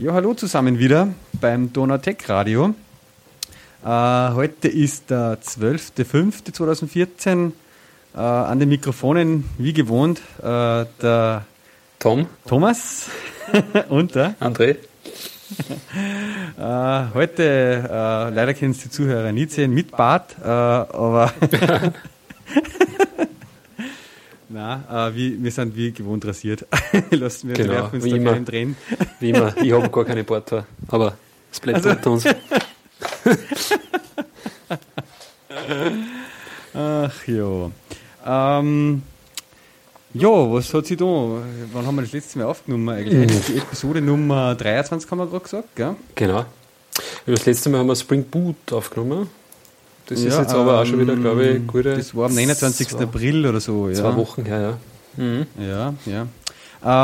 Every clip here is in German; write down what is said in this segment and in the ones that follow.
Ja, hallo zusammen wieder beim Donautech Radio. Äh, heute ist der 12.05.2014. Äh, an den Mikrofonen, wie gewohnt, äh, der Tom, Thomas und der André. Äh, heute, äh, leider können es die Zuhörer nicht sehen, mit Bart, äh, aber Na, äh, wie, wir sind wie gewohnt rasiert. Lassen wir Genau, werfen uns wie da immer. drehen. Wie immer, ich habe gar keine Porthaar, aber es bleibt Also- unter uns. Ach ja. Ähm, ja, was hat sie da? Wann haben wir das letzte Mal aufgenommen? Eigentlich ist die Episode Nummer 23, haben wir gerade gesagt, gell? Genau. Das letzte Mal haben wir Spring Boot aufgenommen. Das ist Ja, jetzt aber auch schon wieder, ähm, glaube ich, gute Das war am 29. zwei, April oder so, ja. zwei Wochen her, ja. Mhm. Ja, ja.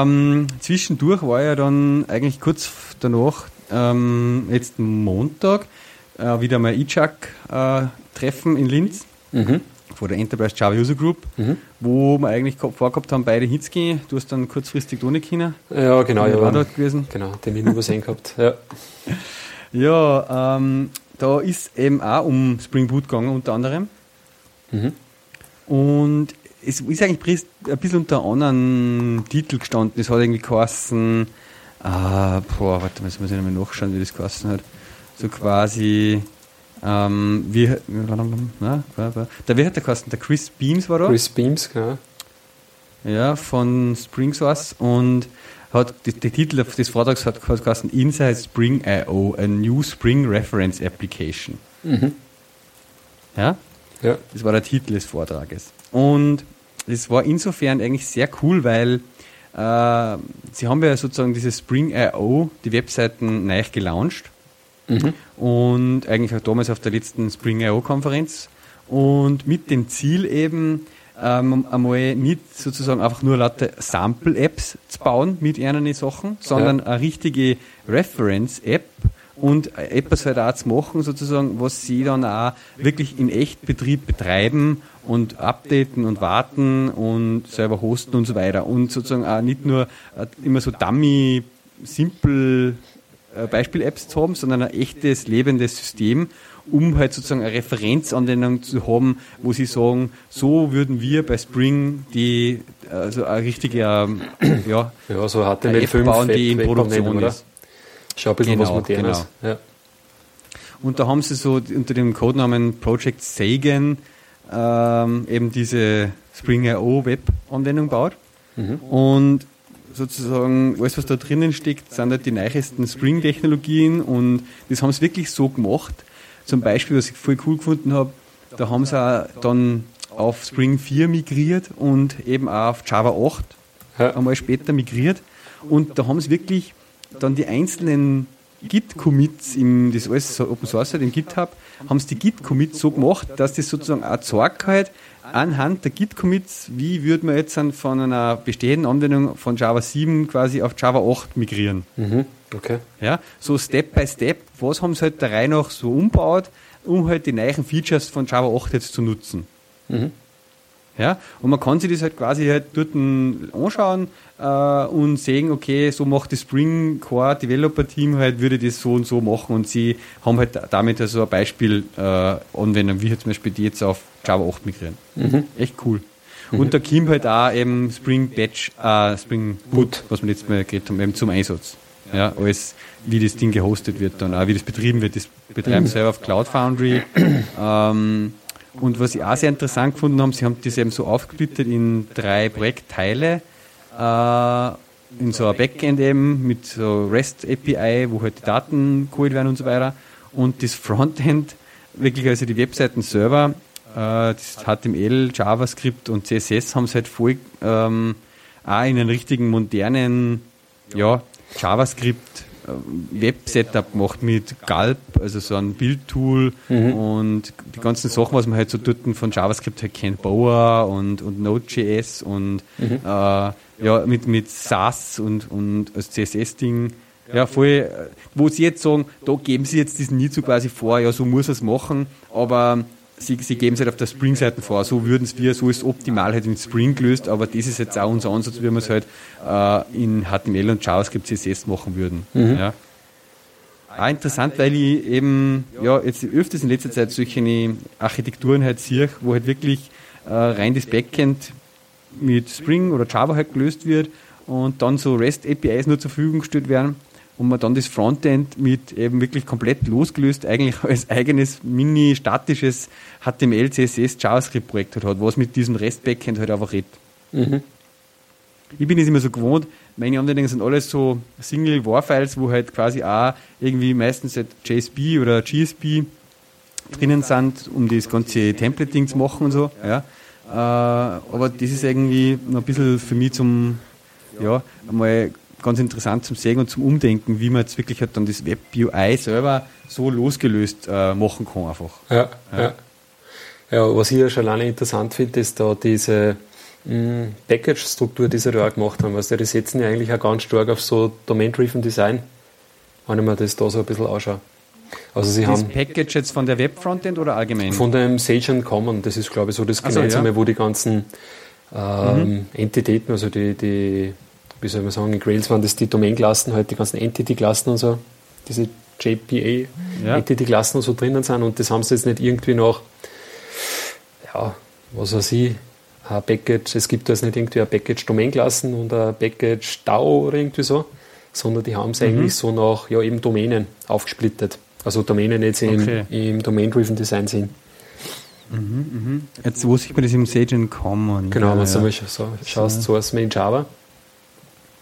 Ähm, zwischendurch war ja dann eigentlich kurz danach, ähm, jetzt Montag, äh, wieder mal ICHAC-Treffen in Linz Mhm. von der Enterprise Java User Group, Mhm. wo wir eigentlich gehabt- vorgehabt haben, beide Hitzki. Du hast dann kurzfristig ohne können. Ja, genau, ich war dort gewesen. Genau, den übersehen gehabt. Ja. Ja, ähm, da ist eben auch um Spring Boot gegangen, unter anderem. Mhm. Und es ist eigentlich ein bisschen unter anderen Titel gestanden. Es hat irgendwie geheißen, ah, boah, warte mal, jetzt muss ich nochmal nachschauen, wie das geheißen hat. So quasi, ähm, wie, na, der, wie hat der geheißen? Der Chris Beams war da. Chris Beams, genau. Ja, von Spring Source und hat der Titel des Vortrags hat, hat geheißen Inside Spring IO, a new Spring Reference Application. Mhm. Ja, Ja. das war der Titel des Vortrages. Und es war insofern eigentlich sehr cool, weil äh, sie haben ja sozusagen dieses Spring IO, die Webseiten neu gelauncht Mhm. und eigentlich auch damals auf der letzten Spring IO Konferenz und mit dem Ziel eben ähm, einmal nicht sozusagen einfach nur lauter Sample-Apps zu bauen mit ihren Sachen, sondern eine richtige Reference-App und etwas halt auch zu machen, sozusagen, was sie dann auch wirklich in Echtbetrieb betreiben und updaten und warten und selber hosten und so weiter. Und sozusagen auch nicht nur äh, immer so dummy, simple äh, Beispiel-Apps zu haben, sondern ein echtes, lebendes System, um halt sozusagen eine Referenzanwendung zu haben, wo sie sagen, so würden wir bei Spring die, also eine richtige, ähm, ja, Ja, so eine HTML5 App bauen, die in Produktion ist. Schau ein bisschen Genau, was Modernes. Ja. Und da haben sie so unter dem Codenamen Project Sagan ähm, eben diese Spring.io Web-Anwendung baut. Mhm. Und sozusagen alles, was da drinnen steckt, sind halt die neuesten Spring-Technologien und das haben sie wirklich so gemacht. Zum Beispiel, was ich voll cool gefunden habe, da haben sie auch dann auf Spring 4 migriert und eben auch auf Java 8 Ja. einmal später migriert. Und da haben sie wirklich dann die einzelnen Git-Commits, im, das alles Open Source halt im GitHub, haben sie die Git-Commits so gemacht, dass das sozusagen auch zeigt halt, anhand der Git-Commits, wie würde man jetzt dann von einer bestehenden Anwendung von Java 7 quasi auf Java 8 migrieren. Mhm. Okay. Ja, so Step by Step, was haben sie halt der Reihe nach so umbaut, um halt die neuen Features von Java 8 jetzt zu nutzen. Mhm. Ja, und man kann sich das halt quasi halt dort anschauen äh, und sehen, okay, so macht das Spring Core Developer Team halt, würde das so und so machen und sie haben halt damit also ein Beispiel äh, Anwendung, wie halt zum Beispiel die jetzt auf Java 8 migrieren. Mhm. Echt cool. Und da kommt halt auch eben Spring Batch, äh, Spring Boot, was wir letztes Mal geredet haben, eben zum Einsatz. Ja, als wie das Ding gehostet wird dann, auch wie das betrieben wird. Das betreiben sie selber auf Cloud Foundry. ähm, und was ich auch sehr interessant gefunden habe, sie haben das eben so aufgesplittet in drei Projektteile. Äh, in so ein Backend eben mit so REST API, wo halt die Daten geholt werden und so weiter. Und das Frontend, wirklich also die Webseiten selber, äh, das HTML, JavaScript und CSS haben sie halt voll ähm, auch in einen richtigen modernen ja, JavaScript äh, Web-Setup gemacht mit Gulp, also so ein Bildtool. Und die ganzen Sachen, was man halt so dort von JavaScript halt kennt, Boa und, und Node.js und äh, ja, mit, mit SAS und, und als CSS-Ding. Ja, voll, äh, wo sie jetzt sagen, da geben sie jetzt diesen so quasi vor, ja, so muss er es machen, aber sie, sie geben es halt auf der Spring-Seite vor, so würden es wir, so ist optimal halt mit Spring gelöst, aber das ist jetzt auch unser Ansatz, wie wir es halt äh, in HTML und JavaScript CSS machen würden. Ja. auch interessant, weil ich eben ja jetzt öfters in letzter Zeit solche Architekturen halt sehe, wo halt wirklich äh, rein das Backend mit Spring oder Java halt gelöst wird und dann so REST APIs nur zur Verfügung gestellt werden und man dann das Frontend mit eben wirklich komplett losgelöst eigentlich als eigenes mini-statisches HTML, CSS, JavaScript-Projekt hat, was mit diesem REST-Backend halt einfach redet. Mhm. Ich bin es immer so gewohnt, meine Anwendungen sind alles so Single-War-Files, wo halt quasi auch irgendwie meistens halt JSP oder GSP drinnen sind, um das ganze Templating zu machen und so. Ja. Äh, aber das ist irgendwie noch ein bisschen für mich zum, ja, einmal ganz interessant zum Sehen und zum Umdenken, wie man jetzt wirklich halt dann das Web-UI selber so losgelöst äh, machen kann einfach. Ja, ja. ja. ja was ich ja schon alleine interessant finde, ist da diese mm, Package-Struktur, die sie da auch gemacht haben. Also die setzen ja eigentlich auch ganz stark auf so Domain-Driven Design, wenn ich mir das da so ein bisschen anschaue. Also sie das haben Package jetzt von der Web-Frontend oder allgemein? Von dem Sage and Common, das ist glaube ich so das Gemeinsame, so, ja. wo die ganzen ähm, mhm. Entitäten, also die, die wie soll man sagen, in Grails waren das die Domain-Klassen, halt die ganzen Entity-Klassen und so, diese JPA-Entity-Klassen und so drinnen sind und das haben sie jetzt nicht irgendwie noch, ja, was weiß ich, ein Package, es gibt da jetzt nicht irgendwie ein Package Domain-Klassen und ein Package DAO oder irgendwie so, sondern die haben es mhm. eigentlich so nach, ja, eben Domänen aufgesplittet. Also Domänen jetzt okay. im, im Domain-Driven Design sind. Mhm, mhm. Jetzt, wo sieht man das im Sage Common? Genau, ja, wenn du ja. so schaust, so aus in Java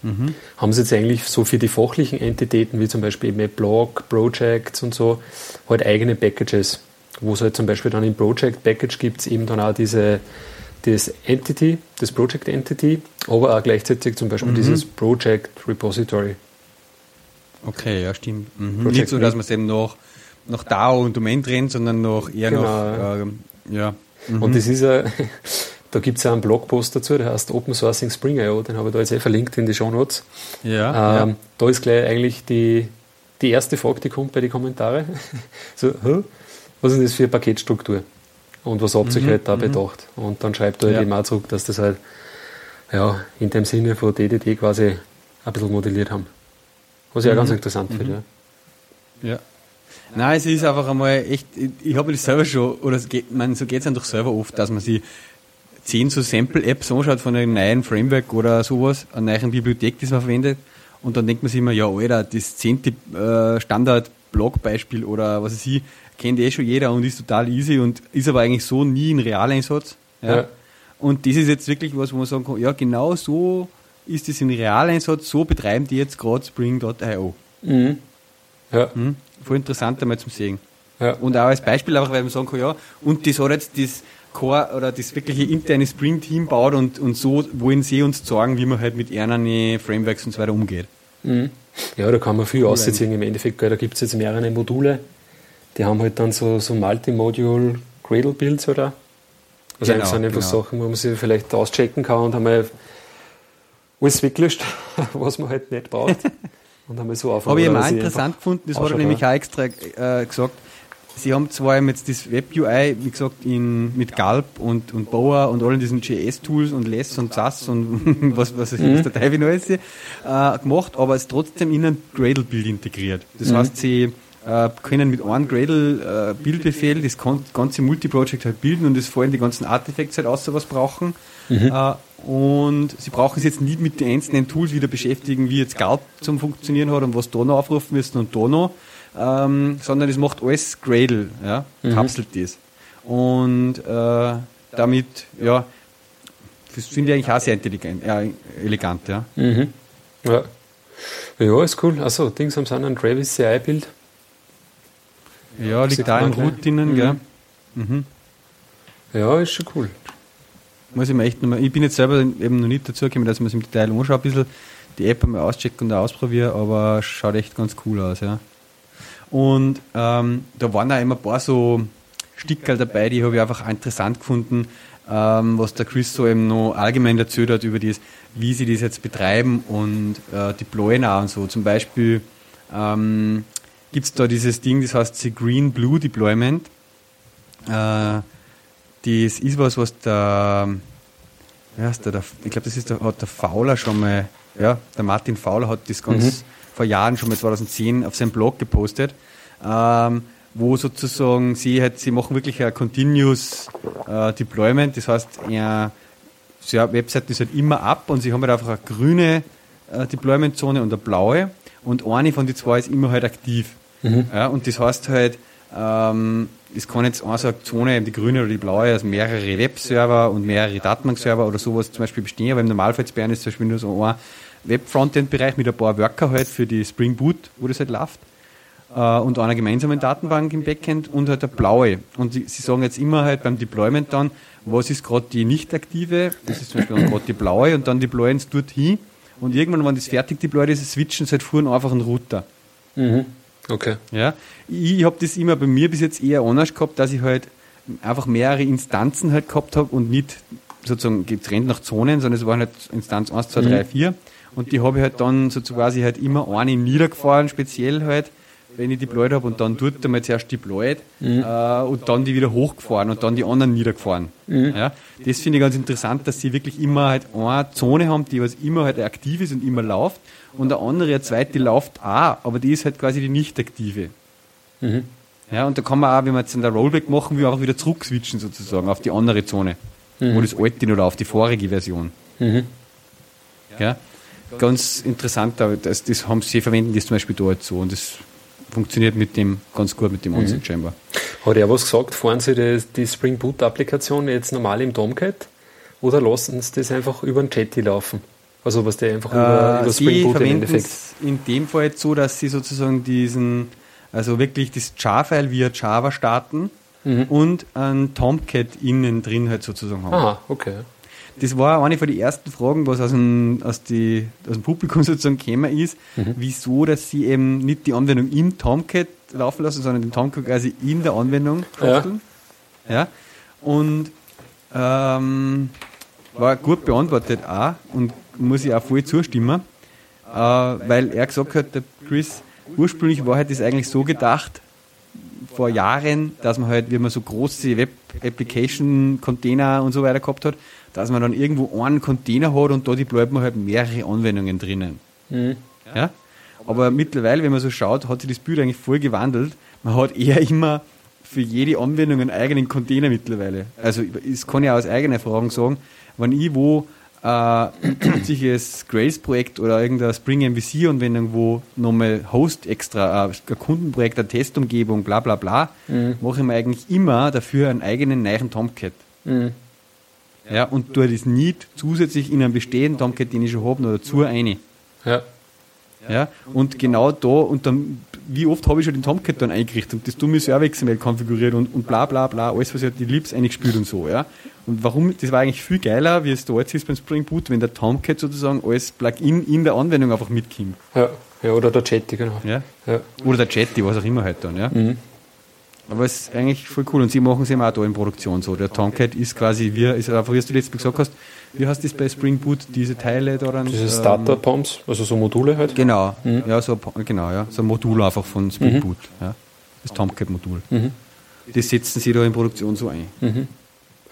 Mhm. Haben Sie jetzt eigentlich so für die fachlichen Entitäten, wie zum Beispiel eben Blog, Projects und so, halt eigene Packages, wo es halt zum Beispiel dann im Project Package gibt es eben dann auch diese das Entity, das Project Entity, aber auch gleichzeitig zum Beispiel mhm. dieses Project Repository. Okay, ja, stimmt. Mhm. Nicht so, dass man es eben noch nach DAO und Domain trennt, sondern noch eher genau. noch, äh, ja. Mhm. Und das ist ja, Da gibt es ja einen Blogpost dazu, der heißt Open Sourcing Spring.io, den habe ich da jetzt eh verlinkt in die Show Notes. Ja, ähm, ja. Da ist gleich eigentlich die, die erste Frage, die kommt bei den Kommentaren. so, was ist denn das für eine Paketstruktur? Und was habt ihr mhm, halt da mhm. bedacht? Und dann schreibt er halt ja. eben auch zurück, dass das halt ja, in dem Sinne von DDD quasi ein bisschen modelliert haben. Was ich mhm. auch ganz interessant mhm. finde. Ja. ja. Nein, es ist einfach einmal echt, ich, ich habe das selber schon, oder geht, man, so geht es einfach selber oft, dass man sich 10 so Sample-Apps anschaut von einem neuen Framework oder sowas, einer neuen Bibliothek, die man verwendet, und dann denkt man sich immer, ja, Alter, das zehnte äh, Standard-Blog-Beispiel oder was weiß ich, kennt eh schon jeder und ist total easy und ist aber eigentlich so nie ein Realeinsatz. Ja. ja. Und das ist jetzt wirklich was, wo man sagen kann, ja, genau so ist es in Realeinsatz, so betreiben die jetzt gerade Spring.io. Mhm. Ja. Mhm. Voll interessant einmal zum Sehen. Ja. Und auch als Beispiel einfach, weil man sagen kann, ja, und das hat jetzt das Core oder das wirkliche interne Spring-Team baut und, und so wollen sie uns sagen, wie man halt mit ihren Frameworks und so weiter umgeht. Mhm. Ja, da kann man viel ausziehen im Endeffekt. Da gibt es jetzt mehrere Module, die haben halt dann so, so Multi-Module Gradle-Builds oder? Also genau, sind einfach genau. Sachen, wo man sich vielleicht auschecken kann und einmal alles weggelöscht, was man halt nicht braucht. Und einmal so Habe ich immer interessant gefunden, das hat er nämlich auch extra äh, gesagt, Sie haben zwar jetzt das Web-UI, wie gesagt, in, mit Galb und, und Boa und allen diesen JS-Tools und Less und SAS und was, was, mhm. der Teufel noch ist, äh, gemacht, aber es ist trotzdem in ein Gradle-Bild integriert. Das mhm. heißt, Sie äh, können mit einem Gradle-Bildbefehl äh, das ganze Multiproject halt bilden und es fallen die ganzen Artefacts halt aus, was brauchen. Mhm. Äh, und Sie brauchen sich jetzt nicht mit den einzelnen Tools wieder beschäftigen, wie jetzt Galb zum Funktionieren hat und was da noch aufrufen müssen und da noch ähm, sondern es macht alles Gradle, ja, mhm. kapselt das. Und äh, damit, ja, das finde ich eigentlich auch sehr intelligent, äh, elegant, ja. Mhm. Ja. Ja, ist cool. Achso, Dings haben sie ein Travis CI-Bild. Ja, liegt da im Root drinnen, mhm. gell? Mhm. Ja, ist schon cool. Muss ich mir echt nochmal, ich bin jetzt selber eben noch nicht dazu gekommen, dass ich mir das im Detail anschaue, ein bisschen die App einmal auschecken und ausprobiere, aber schaut echt ganz cool aus, ja. Und ähm, da waren auch immer ein paar so Stickerl dabei, die habe ich einfach interessant gefunden, ähm, was der Chris so eben noch allgemein erzählt hat über das, wie sie das jetzt betreiben und äh, deployen auch und so. Zum Beispiel ähm, gibt es da dieses Ding, das heißt the Green Blue Deployment. Äh, das ist was, was der, wie heißt der, der ich glaube, das ist der, hat der Fowler schon mal, ja, der Martin Fowler hat das ganz mhm vor Jahren schon mal 2010 auf seinem Blog gepostet, ähm, wo sozusagen sie halt, sie machen wirklich ein Continuous äh, Deployment, das heißt, ja, so eine Website ist halt immer ab und sie haben halt einfach eine grüne äh, Deployment-Zone und eine blaue und eine von den zwei ist immer halt aktiv. Mhm. Ja, und das heißt halt, ähm, es kann jetzt eine so eine Zone, die grüne oder die blaue, also mehrere Webserver und mehrere Datenbankserver oder sowas zum Beispiel bestehen, aber im Normalfall ist zum Beispiel nur so ein Web-Frontend-Bereich mit ein paar Worker halt für die Spring Boot, wo das halt läuft äh, und einer gemeinsamen Datenbank im Backend und halt der blaue. Und sie, sie sagen jetzt immer halt beim Deployment dann, was ist gerade die nicht aktive, das ist zum Beispiel gerade die blaue und dann deployen sie dorthin und irgendwann, wenn das fertig deployed ist, switchen sie halt vorhin einfach einen Router. Mhm. Okay. Ja, ich habe das immer bei mir bis jetzt eher anders gehabt, dass ich halt einfach mehrere Instanzen halt gehabt habe und nicht sozusagen getrennt nach Zonen, sondern es waren halt Instanz 1, 2, 3, 4 und die habe ich halt dann so quasi halt immer eine niedergefahren, speziell halt, wenn ich deployed habe und dann dort einmal zuerst deployed mhm. äh, und dann die wieder hochgefahren und dann die anderen niedergefahren. Mhm. Ja, das finde ich ganz interessant, dass sie wirklich immer halt eine Zone haben, die was immer halt aktiv ist und immer läuft und eine andere, eine zweite, die läuft auch, aber die ist halt quasi die nicht aktive. Mhm. Ja, und da kann man auch, wenn wir jetzt in der Rollback machen, wir einfach wieder zurück switchen sozusagen auf die andere Zone, mhm. wo das alte oder auf die vorige Version. Mhm. Ja, ganz interessant, das, das haben sie verwenden das zum Beispiel da halt so und das funktioniert mit dem ganz gut mit dem Onset mhm. Chamber. Hat er was gesagt? Fahren Sie die, die Spring Boot Applikation jetzt normal im Tomcat oder lassen Sie das einfach über den Jetty laufen? Also was der einfach äh, über, über Spring Boot im Endeffekt. in dem Fall jetzt so, dass Sie sozusagen diesen, also wirklich das Jar-File via Java starten mhm. und ein Tomcat innen drin halt sozusagen haben. Ah, okay das war eine von den ersten Fragen, was aus dem, aus, die, aus dem Publikum sozusagen gekommen ist, mhm. wieso, dass sie eben nicht die Anwendung im Tomcat laufen lassen, sondern den Tomcat quasi in der Anwendung basteln. Ja. ja. Und ähm, war gut beantwortet auch und muss ich auch voll zustimmen, äh, weil er gesagt hat, der Chris, ursprünglich war halt das eigentlich so gedacht, vor Jahren, dass man halt, wie man so große Web-Application-Container und so weiter gehabt hat, dass man dann irgendwo einen Container hat und da deployt man halt mehrere Anwendungen drinnen. Mhm. Ja? Aber mittlerweile, wenn man so schaut, hat sich das Bild eigentlich voll gewandelt. Man hat eher immer für jede Anwendung einen eigenen Container mittlerweile. Also das kann ich aus eigener Erfahrung sagen, wenn ich wo äh, ein zusätzliches Grace-Projekt oder irgendeine Spring MVC-Anwendung, wo nochmal Host extra, äh, ein Kundenprojekt, eine Testumgebung, bla bla bla, mhm. mache ich mir eigentlich immer dafür einen eigenen neuen Tomcat. Mhm. Ja, und tue das nicht zusätzlich in einem bestehenden Tomcat, den ich schon habe, noch dazu eine. Ja. Ja, und genau da, und dann, wie oft habe ich schon den Tomcat dann eingerichtet und das dumme Server XML konfiguriert und, und bla bla bla, alles, was ja die Libs eingespielt und so, ja. Und warum, das war eigentlich viel geiler, wie es da jetzt ist beim Spring Boot, wenn der Tomcat sozusagen als Plugin in der Anwendung einfach mitkommt. Ja, ja oder der Jetty, genau. Ja. ja. Oder der Jetty, was auch immer halt dann, ja. Mhm. Aber es ist eigentlich voll cool. Und sie machen es eben auch da in Produktion so. Der Tomcat ist quasi, wie, ist einfach, wie du letztes Mal gesagt hast, wie heißt das bei Spring Boot, diese Teile daran? Diese Starter Pumps, also so Module halt? Genau, mhm. ja, so, genau, ja. So ein Modul einfach von Spring mhm. Boot. Ja. Das Tomcat-Modul. Mhm. Das setzen sie da in Produktion so ein.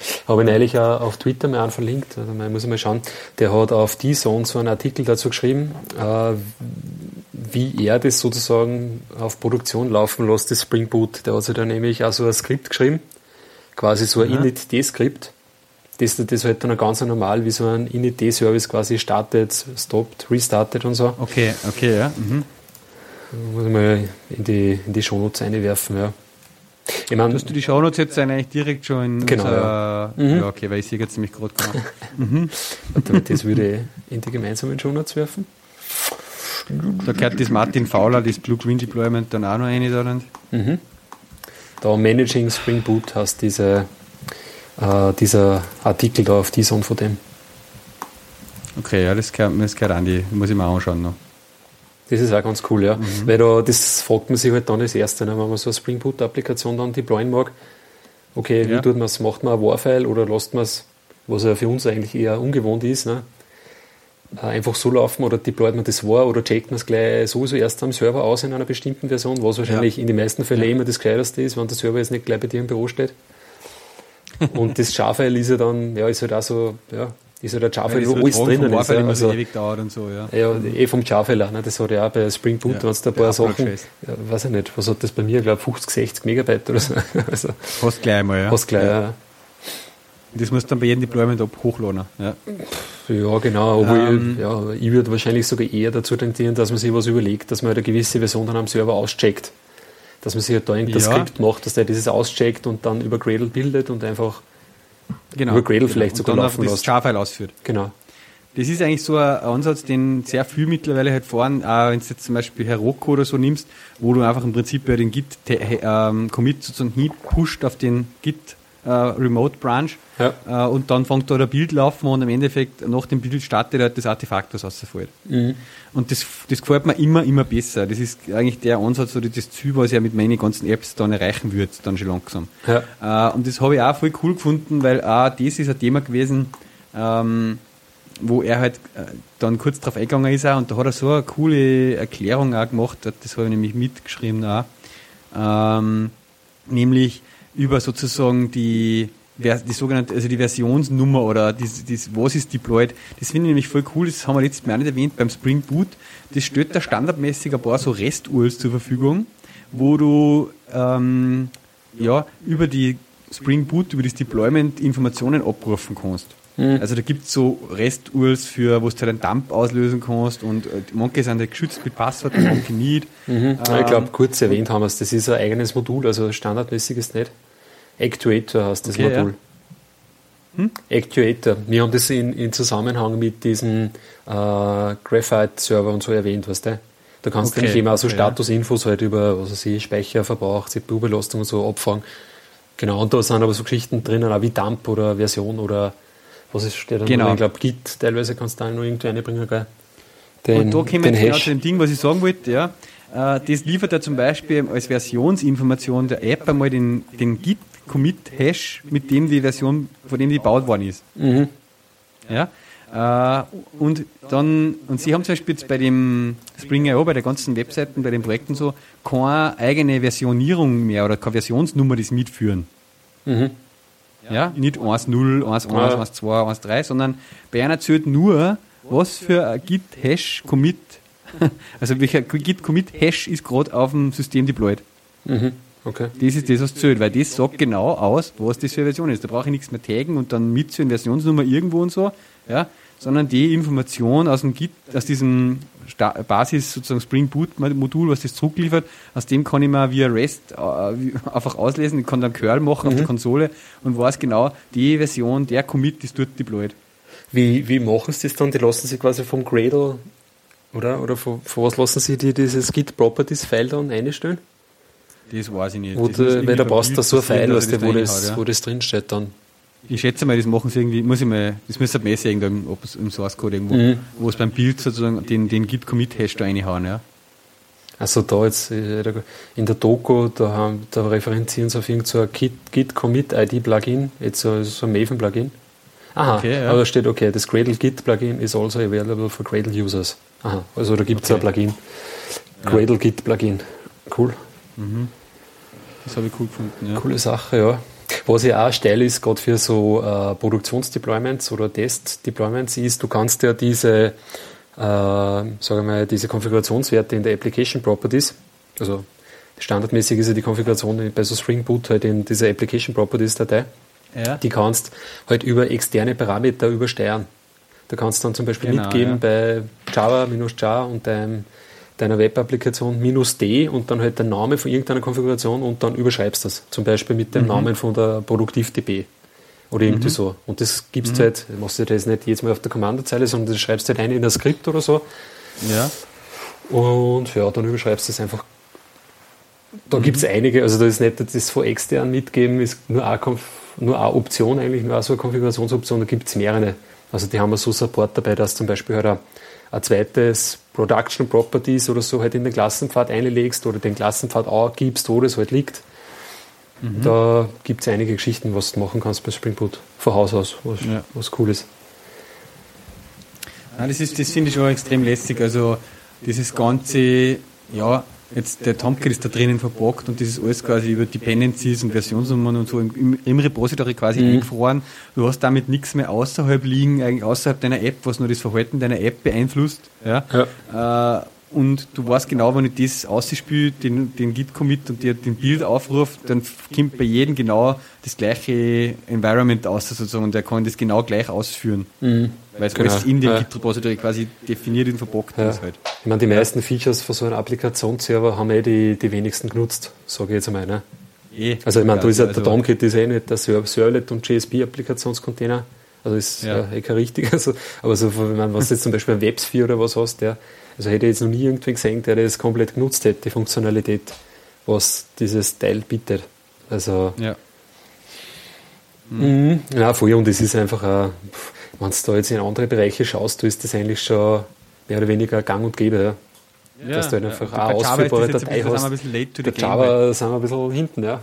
Mhm. Habe ich neulich auch auf Twitter mal verlinkt, also man muss mal schauen, der hat auf die Zone so einen Artikel dazu geschrieben, äh, wie er das sozusagen auf Produktion laufen lässt, das Spring Boot. Der hat sich da nämlich auch so ein Skript geschrieben, quasi so ein ja. Init-D-Skript. Das, das halt dann ganz normal wie so ein Init-D-Service quasi startet, stoppt, restartet und so. Okay, okay, ja. Mhm. Muss ich mal in die, in die Shownotes einwerfen, ja. Ich mein, Dass du die Shownotes jetzt eigentlich direkt schon in genau, unser, ja. Mhm. ja. okay, weil ich sehe jetzt nämlich gerade genau. mhm. Das würde ich in die gemeinsamen Shownotes werfen. Da gehört das Martin Fowler, das Blue Green Deployment dann auch noch eine da. Mhm. Da Managing Spring Boot hast diese, äh, dieser Artikel da auf die Sonne von dem. Okay, ja, das gehört, das gehört an, die muss ich mir anschauen noch. Das ist auch ganz cool, ja. Mhm. Weil da, das fragt man sich halt dann als Erste, ne, wenn man so eine Spring Boot-Applikation dann deployen mag. Okay, wie ja. tut man es? Macht man ein Warfile oder lässt man es, was ja für uns eigentlich eher ungewohnt ist, ne? Äh, einfach so laufen oder deployt man das War oder checkt man es gleich sowieso erst am Server aus in einer bestimmten Version, was wahrscheinlich ja. in den meisten Fällen ja. immer das Gescheiteste ist, wenn der Server jetzt nicht gleich bei dir im Büro steht. Und das Schafile ist ja dann, ja, ist halt auch so, ja, ist ja der Java, wo alles drinnen ist. Ja, also, ewig dauert und so, ja. Ja, eh vom Java, ne, das hat ja auch bei Spring Boot, ja, wenn es da ein paar Sachen, ja, weiß ich nicht, was hat das bei mir, ich glaube 50, 60 Megabyte oder so. Also, Fast gleich mal, ja. Fast gleich, ja. ja. Das muss dann bei jedem Deployment ab hochladen. Ja, ja genau. Aber ähm, ich, ja, ich würde wahrscheinlich sogar eher dazu tendieren, dass man sich was überlegt, dass man halt eine gewisse Version dann am Server auscheckt. Dass man sich halt da irgendein ja. Skript macht, dass der dieses auscheckt und dann über Gradle bildet und einfach genau, über Gradle genau. vielleicht sogar und laufen lässt. Jar-File ausführt. Genau. Das ist eigentlich so ein Ansatz, den sehr viel mittlerweile halt fahren, auch wenn du jetzt zum Beispiel Heroku oder so nimmst, wo du einfach im Prinzip bei den Git-Commit ähm, sozusagen hinpusht auf den Git äh, Remote Branch ja. äh, und dann fängt da ein Bild laufen und im Endeffekt nach dem Bild startet halt das Artefakt, das rausfällt. Mhm. Und das, das gefällt mir immer, immer besser. Das ist eigentlich der Ansatz oder das Ziel, was ich ja mit meinen ganzen Apps dann erreichen würde, dann schon langsam. Ja. Äh, und das habe ich auch voll cool gefunden, weil auch das ist ein Thema gewesen, ähm, wo er halt äh, dann kurz drauf eingegangen ist auch, und da hat er so eine coole Erklärung auch gemacht, das habe ich nämlich mitgeschrieben auch, ähm, nämlich über sozusagen die, die sogenannte, also die Versionsnummer oder das, das, was ist deployed. Das finde ich nämlich voll cool, das haben wir letztes Mal nicht erwähnt, beim Spring Boot, das stellt da standardmäßig ein paar so REST-URLs zur Verfügung, wo du ähm, ja, über die Spring Boot, über das Deployment Informationen abrufen kannst. Mhm. Also da gibt es so Rest-URLs für, wo du halt einen Dump auslösen kannst und äh, manche sind halt geschützt mit Passwort, manche nicht. Mhm. Ähm, ich glaube, kurz erwähnt haben wir es, das ist ein eigenes Modul, also standardmäßig ist nicht. Actuator heißt das okay, Modul. Ja. Hm? Actuator. Wir haben das in, in Zusammenhang mit diesem äh, Graphite-Server und so erwähnt, weißt du? Da kannst okay. du nämlich immer so Statusinfos halt über, was weiß ich, Speicherverbrauch, CPU-Belastung und so abfangen. Genau, und da sind aber so Geschichten drinnen, auch wie Dump oder Version oder was ist, steht genau. Ich glaube, Git teilweise kannst du da noch irgendwie reinbringen, gell? Den, und da kommen wir jetzt genau zu dem Ding, was ich sagen wollte, ja. Äh, das liefert ja zum Beispiel als Versionsinformation der App einmal den, den Git-Commit-Hash, mit dem die Version, von dem die gebaut worden ist. Mhm. Ja. Uh, und dann, und sie haben zum Beispiel jetzt bei dem Spring.io, bei der ganzen Webseiten, bei den Projekten so, keine eigene Versionierung mehr oder keine Versionsnummer, die sie mitführen. Mhm. Ja, nicht 1.0, 1.1, 1.2, 1.3, sondern bei einer zählt nur, was für ein Git-Hash-Commit, also welcher Git-Commit-Hash ist gerade auf dem System deployed. Mhm. Okay. Das ist das, was zählt, weil das sagt genau aus, was das für eine Version ist. Da brauche ich nichts mehr taggen und dann mitzählen, Versionsnummer irgendwo und so, ja, sondern die Information aus dem Git, aus diesem Basis sozusagen Spring Boot Modul, was das zurückliefert, aus dem kann ich mir via REST äh, einfach auslesen, ich kann dann Curl machen mhm. auf der mhm. Konsole und weiß genau, die Version, der Commit ist dort deployed. Wie, wie machen sie das dann? Die lassen sie quasi vom Gradle, oder? Oder von, von was lassen sie die dieses Git Properties File dann einstellen? Das weiß ich nicht. Du, weil da brauchst du so ein File, wo, das, ja. wo das drinsteht dann. Ich schätze mal, das machen sie irgendwie, muss ich mal, das müsste man sehen, irgendwo, ob es im Source Code irgendwo, mhm. wo es beim Bild sozusagen den, den Git-Commit-Hash da reinhauen, ja. Also da jetzt äh, in der Doku, da, haben, da referenzieren sie auf irgend so Git-Commit-ID-Plugin, jetzt so, so ein Maven-Plugin. Aha, okay, ja. aber da steht, okay, das Gradle Git Plugin is also available for Gradle Users. Aha, also da gibt es okay. ein Plugin. Gradle ja. Git Plugin. Cool. Mhm. Das habe ich cool gefunden, ja. Coole Sache, ja. Was ja auch steil ist, gerade für so äh, Produktionsdeployments oder Test-Deployments, ist, du kannst ja diese, äh, sagen wir mal, diese Konfigurationswerte in der Application Properties, also standardmäßig ist ja die Konfiguration bei so Spring Boot halt in dieser Application Properties Datei, ja. die kannst halt über externe Parameter übersteuern. Da kannst du dann zum Beispiel genau, mitgeben ja. bei Java minus Jar und deinem deiner Web-Applikation minus D und dann halt der Name von irgendeiner Konfiguration und dann überschreibst das. Zum Beispiel mit dem mhm. Namen von der ProduktivDB oder irgendwie mhm. so. Und das gibst mhm. halt, machst du das nicht jedes Mal auf der Kommandozeile, sondern das schreibst du halt ein in das Skript oder so. Ja. Und ja, dann überschreibst du es einfach. Da mhm. gibt es einige, also da ist nicht das von extern mitgeben, ist nur eine, nur eine Option eigentlich, nur eine so eine Konfigurationsoption, da gibt es mehrere. Also die haben so Support dabei, dass zum Beispiel halt ein, ein zweites Production Properties oder so halt in den Klassenpfad einlegst oder den Klassenpfad auch gibst, wo das halt liegt. Mhm. Da gibt es einige Geschichten, was du machen kannst bei Spring Boot von Haus aus, was, ja. was cool ist. Ja, das ist, das finde ich schon extrem lästig. Also dieses ganze, ja, jetzt der Tomcat ist da drinnen verpackt und das ist alles quasi über Dependencies und Versionsnummern und so im, im Repository quasi mhm. eingefroren. Du hast damit nichts mehr außerhalb liegen, eigentlich außerhalb deiner App, was nur das Verhalten deiner App beeinflusst. Ja. ja. Äh, und du weißt genau, wenn ich das ausspiele, den, den Git-Commit und dir den Bild aufruft, dann kommt bei jedem genau das gleiche Environment aus, sozusagen, und der kann das genau gleich ausführen. Mhm. Weil es genau. alles in dem ja. Git-Repository quasi definiert und verpackt ja. ist halt. Ich meine, die meisten Features von so einem Applikationsserver haben eh die, die wenigsten genutzt, sage ich jetzt einmal. Ne? Eh. Also ich meine, da ist ja, also der Tomcat ist eh nicht der Servlet und JSP-Applikationscontainer. Also ist ja. eh kein richtiger. Also, aber so, wenn man was jetzt zum Beispiel ein Websphere oder was hast, der also hätte ich jetzt noch nie irgendwen gesehen, der das komplett genutzt hätte, die Funktionalität, was dieses Teil bietet. Also, ja. Mhm. Ja, voll. Und es ist einfach, auch, wenn du da jetzt in andere Bereiche schaust, du ist das eigentlich schon mehr oder weniger gang und gäbe. Ja. Ja, dass du halt einfach ja, eine ausführbare Datei hast. Bei Java sind wir ein bisschen hinten, ja.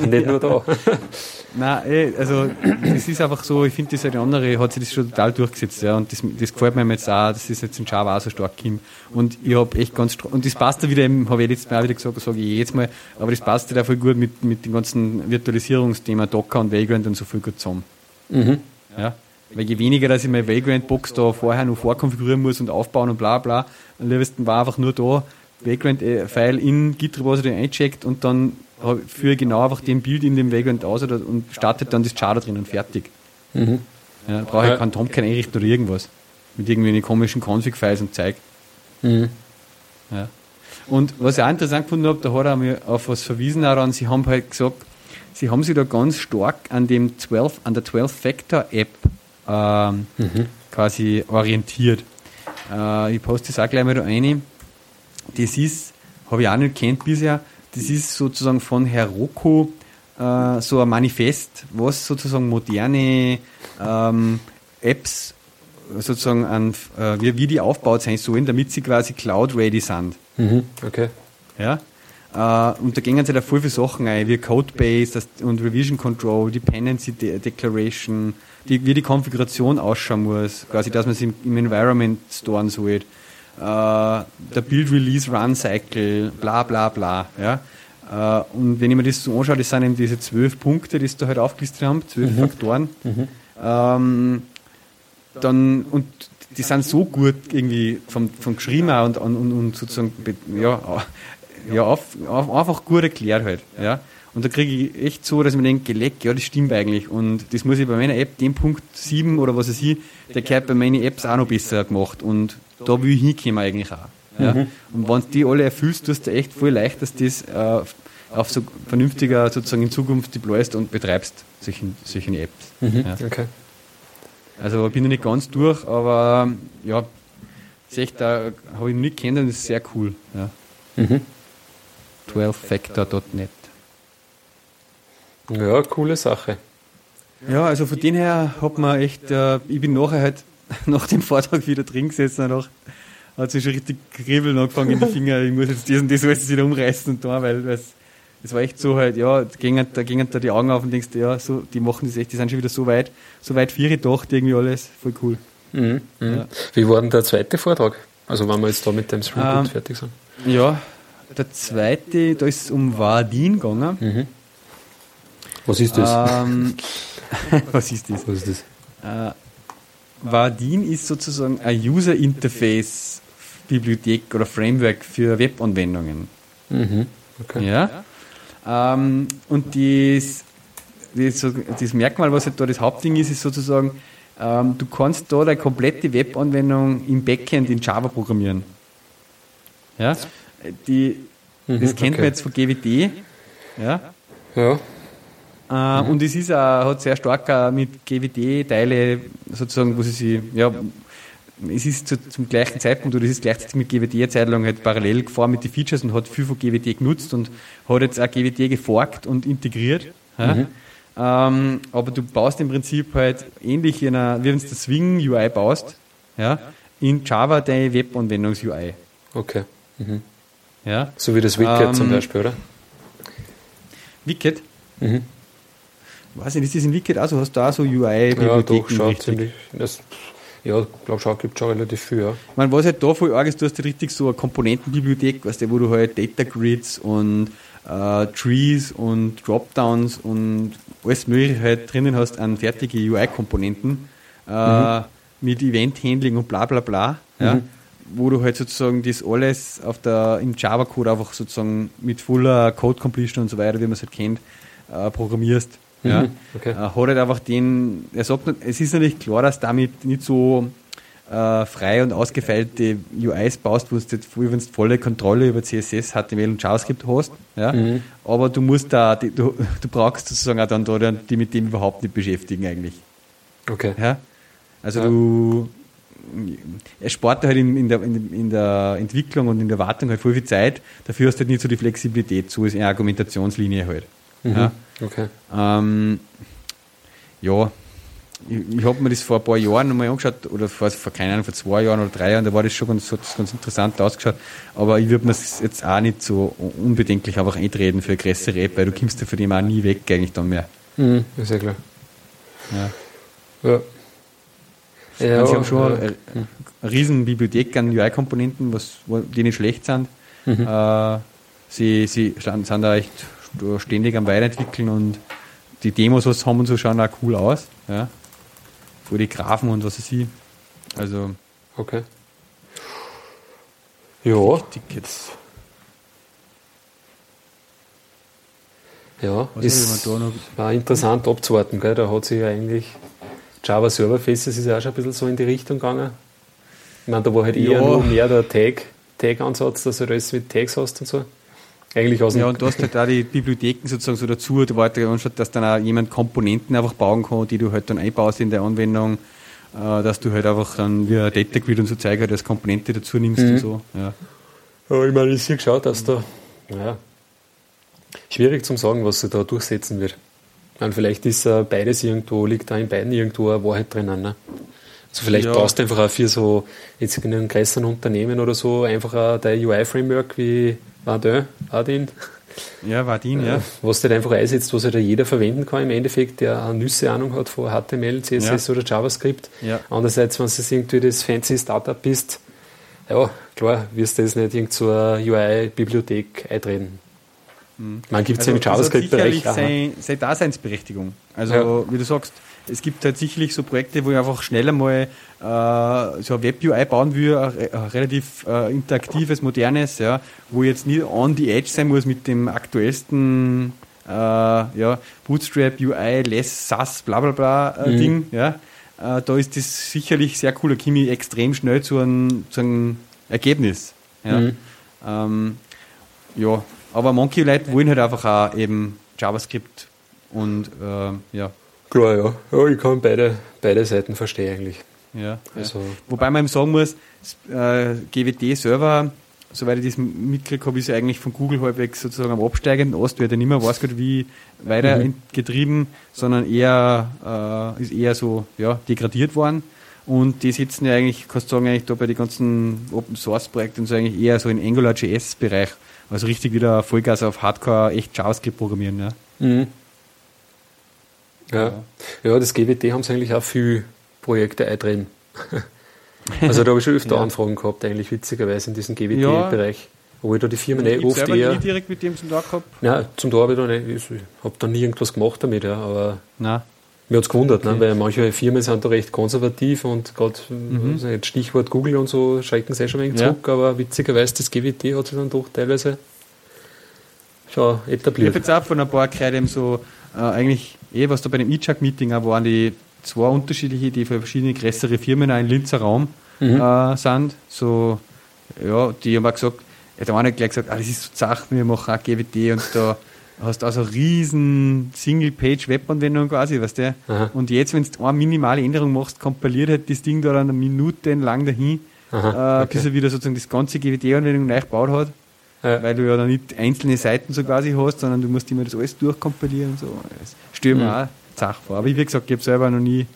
Nicht nur da. Nein, ey, also es ist einfach so, ich finde, das eine andere hat sich das schon total durchgesetzt, ja, und das, das gefällt mir jetzt auch, dass das jetzt in Java auch so stark kommt. Und ich habe echt ganz, und das passt da wieder, habe ich jetzt mal wieder gesagt, sage ich jedes Mal, aber das passt da voll gut mit, mit dem ganzen Virtualisierungsthema Docker und Vagrant und so viel gut zusammen. Mhm. Ja. Weil je weniger, dass ich meine Vagrant-Box da vorher noch vorkonfigurieren muss und aufbauen und bla bla, am liebsten war einfach nur da, Vagrant-File in Git Repository eincheckt und dann führe genau einfach den Bild in dem Vagrant aus oder, und startet dann das Char da drin und fertig. Mhm. Ja, brauche ich keinen Tomcat einrichten oder irgendwas. Mit irgendwelchen komischen Config-Files und Zeug. Mhm. Ja. Und was ich auch interessant gefunden habe, da hat er mir auf was verwiesen daran, sie haben halt gesagt, sie haben sich da ganz stark an dem 12, an der 12-Factor-App ähm, mhm. quasi orientiert. Äh, ich poste das auch gleich mal da rein. Das ist, habe ich auch nicht kennt bisher, das ist sozusagen von Heroku äh, so ein Manifest, was sozusagen moderne ähm, Apps sozusagen an, äh, wie, wie die aufgebaut sein sollen, damit sie quasi cloud-ready sind. Mhm, okay. Ja? Uh, und da gehen sie da voll viele Sachen ein, wie Codebase und Revision Control, Dependency De Declaration, die, wie die Konfiguration ausschauen muss, quasi, dass man es im, im Environment storen soll äh, der Build Release Run Cycle, bla bla bla. Ja? Äh, und wenn ich mir das so anschaue, das sind eben diese zwölf Punkte, die sie da halt aufgelistet haben, zwölf mhm. Faktoren. Mhm. Ähm, dann, und die sind so gut irgendwie vom, vom Geschrieben und, und, und sozusagen ja, ja auf, auf, einfach gut erklärt halt. Ja. Und da kriege ich echt so, dass ich mir denke, leck, ja, das stimmt eigentlich. Und das muss ich bei meiner App, den Punkt 7 oder was weiß ich, der gehört bei meinen Apps auch noch besser gemacht. Und da will ich hinkommen eigentlich auch. Ja? Mhm. Und wenn du die alle erfüllst, tust du echt voll leicht, dass du das äh, auf so vernünftiger sozusagen in Zukunft deployst und betreibst, solche, solche Apps. Mhm. Ja. Okay. Also ich bin noch nicht ganz durch, aber ja, ist echt, da habe ich noch nicht kennen, das ist sehr cool. Ja. Mhm. 12factor.net. Ja, coole Sache. Ja, also von dem her hat man echt, äh, ich bin nachher halt nach dem Vortrag wieder drin gesessen und hat sich schon richtig kribbeln angefangen in die Finger. Ich muss jetzt das und das alles wieder umreißen und da, weil es war echt so halt, ja, da gingen, da gingen da die Augen auf und denkst, ja, so, die machen das echt, die sind schon wieder so weit, so weit ihre Tochter irgendwie alles, voll cool. Mhm, mhm. Ja. Wie war denn der zweite Vortrag? Also, wenn wir jetzt da mit dem Spring ähm, fertig sind. Ja, der zweite, da ist es um Vardin gegangen. Mhm. Was ist das? Ähm, was ist das? Was ist das? Äh, Vardin ist sozusagen ein User Interface Bibliothek oder Framework für Webanwendungen. Mhm. Okay. Ja. Ähm, und das, das, das, Merkmal, was halt da das Hauptding ist, ist sozusagen, ähm, du kannst da deine komplette Webanwendung im Backend in Java programmieren. Ja. Die, mhm, das kennt okay. man jetzt von GWD. Ja. Ja. Äh, mhm. Und es ist auch, hat sehr stark mit GWD-Teile sozusagen, wo sie sich, ja, es ist zu, zum gleichen Zeitpunkt oder es ist gleichzeitig mit GWD eine Zeit lang halt parallel gefahren mit den Features und hat viel von GWD genutzt und hat jetzt auch GWD geforkt und integriert. Mhm. Ähm, aber du baust im Prinzip halt ähnlich in einer, wie wenn du das Swing UI baust, ja, in Java deine Webanwendungs-UI. Okay. Mhm. Ja. So wie das Wicket ähm, zum Beispiel, oder? Wicket? Mhm weiß nicht, ist das in Wicked auch so? Hast du da so UI-Bibliotheken? Ja, doch, schon ziemlich. Ja, ich glaube schon, gibt schon relativ viel. Ja. Ich meine, was halt da voll arg ist, du hast ja richtig so eine Komponentenbibliothek, weißt du, wo du halt Data Grids und äh, Trees und Dropdowns und alles mögliche halt drinnen hast an fertige UI-Komponenten äh, mhm. mit Event-Handling und bla bla bla. Ja, mhm. Wo du halt sozusagen das alles auf der, im Java-Code einfach sozusagen mit voller Code-Completion und so weiter, wie man es halt kennt, äh, programmierst. Mhm. Ja. Okay. Äh, hat halt einfach den, er sagt, es ist natürlich klar, dass damit nicht so äh, frei und ausgefeilte UIs baust, wo du, du volle Kontrolle über CSS, HTML und JavaScript hast. Ja? Mhm. Aber du musst da, die, du, du brauchst sozusagen auch dann da die mit dem überhaupt nicht beschäftigen eigentlich. Okay. Ja? Also ja. du es spart halt in, in, der, in, der Entwicklung und in der Wartung halt voll viel Zeit, dafür hast du halt nicht so die Flexibilität, so ist eine Argumentationslinie halt. Mhm. Ja? Okay. Ähm, ja, ich, ich habe mir das vor ein paar Jahren nochmal angeschaut, oder vor, vor, keine Ahnung, vor zwei Jahren oder drei Jahren, da war das schon ganz, ganz interessant ausgeschaut, aber ich würde mir das jetzt auch nicht so unbedenklich einfach eintreten für eine größere App, weil du kommst ja von dem auch nie weg eigentlich dann mehr. Mhm, ist ja klar. Ja. ja. Ja, also sie haben schon eine, eine riesen Bibliothek an UI-Komponenten, was, die nicht schlecht sind. Mhm. Äh, sie, sie sind da echt ständig am Weiterentwickeln und die Demos, was haben und so, schauen auch cool aus. Ja vor die Grafen und was ich. Also. Okay. Ja. Tickets. Ja, was ist, war interessant abzuwarten. Gell? Da hat sich ja eigentlich Java Server Faces ist ja auch schon ein bisschen so in die Richtung gegangen. Ich meine, da war halt eher ja. nur mehr der Tag, Tag-Ansatz, dass du alles mit Tags hast und so. Eigentlich aus Ja, und du hast halt auch die Bibliotheken sozusagen so dazu, da halt anstatt, dass dann auch jemand Komponenten einfach bauen kann, die du halt dann einbaust in der Anwendung, äh, dass du halt einfach dann wie ein Data Grid und so Zeug halt als Komponente dazu nimmst mhm. und so. Ja. ja, ich meine, ich sehe geschaut, dass da, naja, schwierig zu sagen, was sich da durchsetzen wird. Meine, vielleicht ist uh, beides irgendwo, liegt da in beiden irgendwo eine Wahrheit drinnen. Ne? Also vielleicht ja. brauchst du einfach auch für so, jetzt in einem größeren Unternehmen oder so, einfach auch dein UI-Framework wie Vadin, Vadin. Ja, Vadin, ja. Was du halt einfach einsetzt, was halt jeder verwenden kann im Endeffekt, der eine Nüsse Ahnung hat von HTML, CSS ja. oder JavaScript. Ja. Andererseits, wenn du irgendwie das fancy Startup bist, ja, klar, wirst du jetzt nicht irgend so UI-Bibliothek eintreten. Mhm. Man gibt es also, ja im JavaScript-Bereich. Das seine, seine Daseinsberechtigung. Also, ja. wie du sagst, es gibt halt sicherlich so Projekte, wo ich einfach schneller mal äh, so ein Web-UI bauen will, ein, ein relativ äh, interaktives, modernes, ja, wo ich jetzt nicht on the edge sein muss mit dem aktuellsten äh, ja, Bootstrap, UI, Less, SAS, bla bla bla äh, mhm. Ding. Ja. Äh, da ist das sicherlich sehr cool, da komme ich extrem schnell zu einem, zu einem Ergebnis. Ja. Mhm. Ähm, ja, aber manche Leute wollen halt einfach auch eben JavaScript und äh, ja. Klar, ja. ja. Ich kann beide, beide Seiten verstehen eigentlich. Ja, also ja. Wobei man eben sagen muss, äh, GWT-Server, soweit ich das mitgekriegt habe, ist ja eigentlich von Google halbwegs sozusagen am absteigenden Ast, wird ja nicht mehr weiß Gott wie weiter mhm. getrieben, sondern eher, äh, ist eher so ja, degradiert worden. Und die sitzen ja eigentlich, kannst du sagen, eigentlich da bei den ganzen Open Source Projekten so eigentlich eher so in AngularJS-Bereich. Also richtig wieder Vollgas auf Hardcore, echt JavaScript programmieren. Ja. Mhm. Ja. ja, das GWT haben sie eigentlich auch viel Projekte eintreten. also da habe ich schon öfter ja. Anfragen gehabt, eigentlich witzigerweise in diesem GWT-Bereich. Wo ich da die Firmen eh oft eher... nie direkt mit dem zum Tag gehabt? Nein, zum Tag habe ich da nicht. Ich habe da nie irgendwas gemacht damit, ja, aber... Nein. Mir hat es gewundert, ne, okay. ne, weil manche Firmen sind da recht konservativ und gerade mhm. also Stichwort Google und so schrecken sie schon ein wenig ja. zurück, aber witzigerweise das GWT hat sich dann doch teilweise schon etabliert. Ich habe jetzt auch von ein paar eben so äh, eigentlich eh, was da bei dem E-Chuck-Meeting auch waren, die zwei unterschiedliche, die für verschiedene größere Firmen auch in Linzer Raum mhm. äh, sind. So, ja, die haben auch gesagt, ja, der eine hat gleich gesagt, ah, das ist so zach, wir machen auch GWT und da hast du also eine riesen Single-Page-Webanwendung quasi, weißt du? Aha. Und jetzt, wenn du eine minimale Änderung machst, kompiliert halt das Ding da dann eine Minute lang dahin, Aha, äh, bis er wieder sozusagen das ganze GWT-Anwendung neu gebaut hat. Ja. Weil du ja dann nicht einzelne Seiten so quasi hast, sondern du musst immer das alles durchkompilieren und so. Das stört mir mhm. auch Zach vor. Aber wie gesagt, ich habe selber noch nie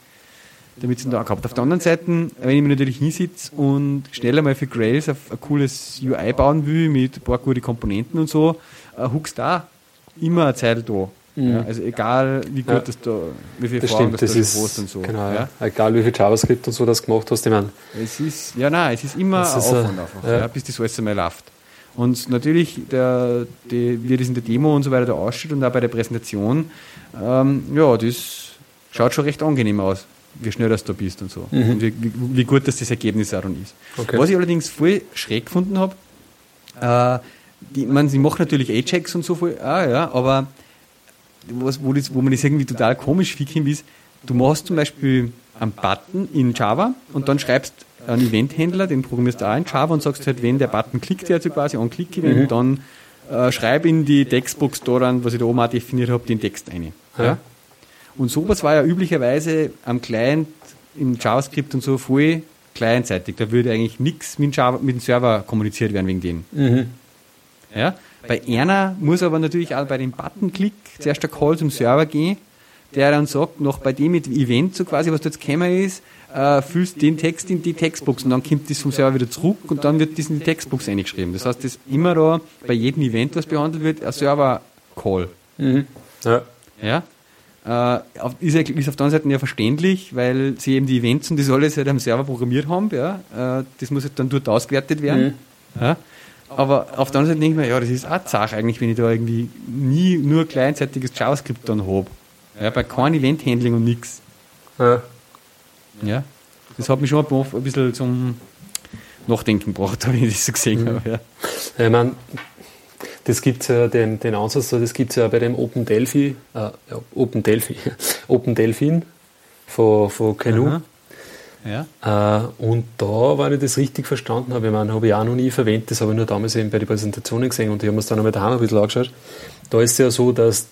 damit zu tun gehabt. Auf der anderen Seite, wenn ich mir natürlich hinsitze und schneller mal für Grails ein, ein cooles UI bauen will, mit ein paar gute Komponenten und so, äh, huckst da immer eine Zeit da. Mhm. Ja, also egal, wie gut Ja. das da, wie viel Das Fragen stimmt, das, da ist hast und so. genau, ja. egal wie viel JavaScript und so das gemacht hast, ich meine, Es ist, ja nein, es ist immer Das ein ist, Aufwand einfach, ja. ja. bis das alles einmal läuft. Und natürlich, der, die, wie das in der Demo und so weiter da ausschaut und auch bei der Präsentation, ähm, ja, das schaut schon recht angenehm aus, wie schnell das da bist und so. Und wie, wie, gut dass das Ergebnis auch dann ist. Okay. Was ich allerdings voll schräg gefunden habe, äh, die, man, sie macht natürlich A-Checks und so voll, ah, ja, aber was, wo, das, wo man das irgendwie total komisch finden ist, du machst zum Beispiel einen Button in Java und dann schreibst einen Eventhändler, den programmierst du auch in Java und sagst halt, wenn der Button klickt, der also quasi an Klick-Event, dann äh, schreib in die Textbox da dann, was ich da oben auch definiert habe, den Text ein. Ja? Ja. Und sowas war ja üblicherweise am Client im JavaScript und so voll clientseitig. Da würde eigentlich nichts mit, mit dem Server kommuniziert werden wegen dem. Mhm. Ja? Bei einer muss aber natürlich auch bei dem Button-Klick zuerst der Call zum Server gehen, der dann sagt, noch bei dem mit Event, so quasi, was da jetzt gekommen ist, äh, füllst den Text in die Textbox und dann kommt das vom Server wieder zurück und dann wird das in die Textbox eingeschrieben. Das heißt, das ist immer da bei jedem Event, was behandelt wird, ein Server-Call. Mhm. Ja. Ja? Äh, ist, ist auf der anderen Seite ja verständlich, weil sie eben die Events und das alles halt am Server programmiert haben. Ja? Äh, das muss halt dann dort ausgewertet werden. Ja? Aber auf der anderen Seite denke ich mir, ja, das ist auch zach eigentlich, wenn ich da irgendwie nie nur kleinzeitiges JavaScript dann habe. Ja, bei keinem Event-Handling und nichts. Ja. Ja? Das hat mich schon ein bisschen zum Nachdenken gebracht, wenn ich das so gesehen habe. Ja. Ich meine, das gibt ja den, den Ansatz, da, das gibt es ja bei dem Open Delphi, äh, Open Delphi, Open Delphin von, von Canoe. Ja. Äh, und da, wenn ich das richtig verstanden habe, ich meine, habe ich auch noch nie verwendet, das habe ich nur damals eben bei den Präsentationen gesehen und ich habe mir es dann einmal daheim ein bisschen angeschaut. Da ist es ja so, dass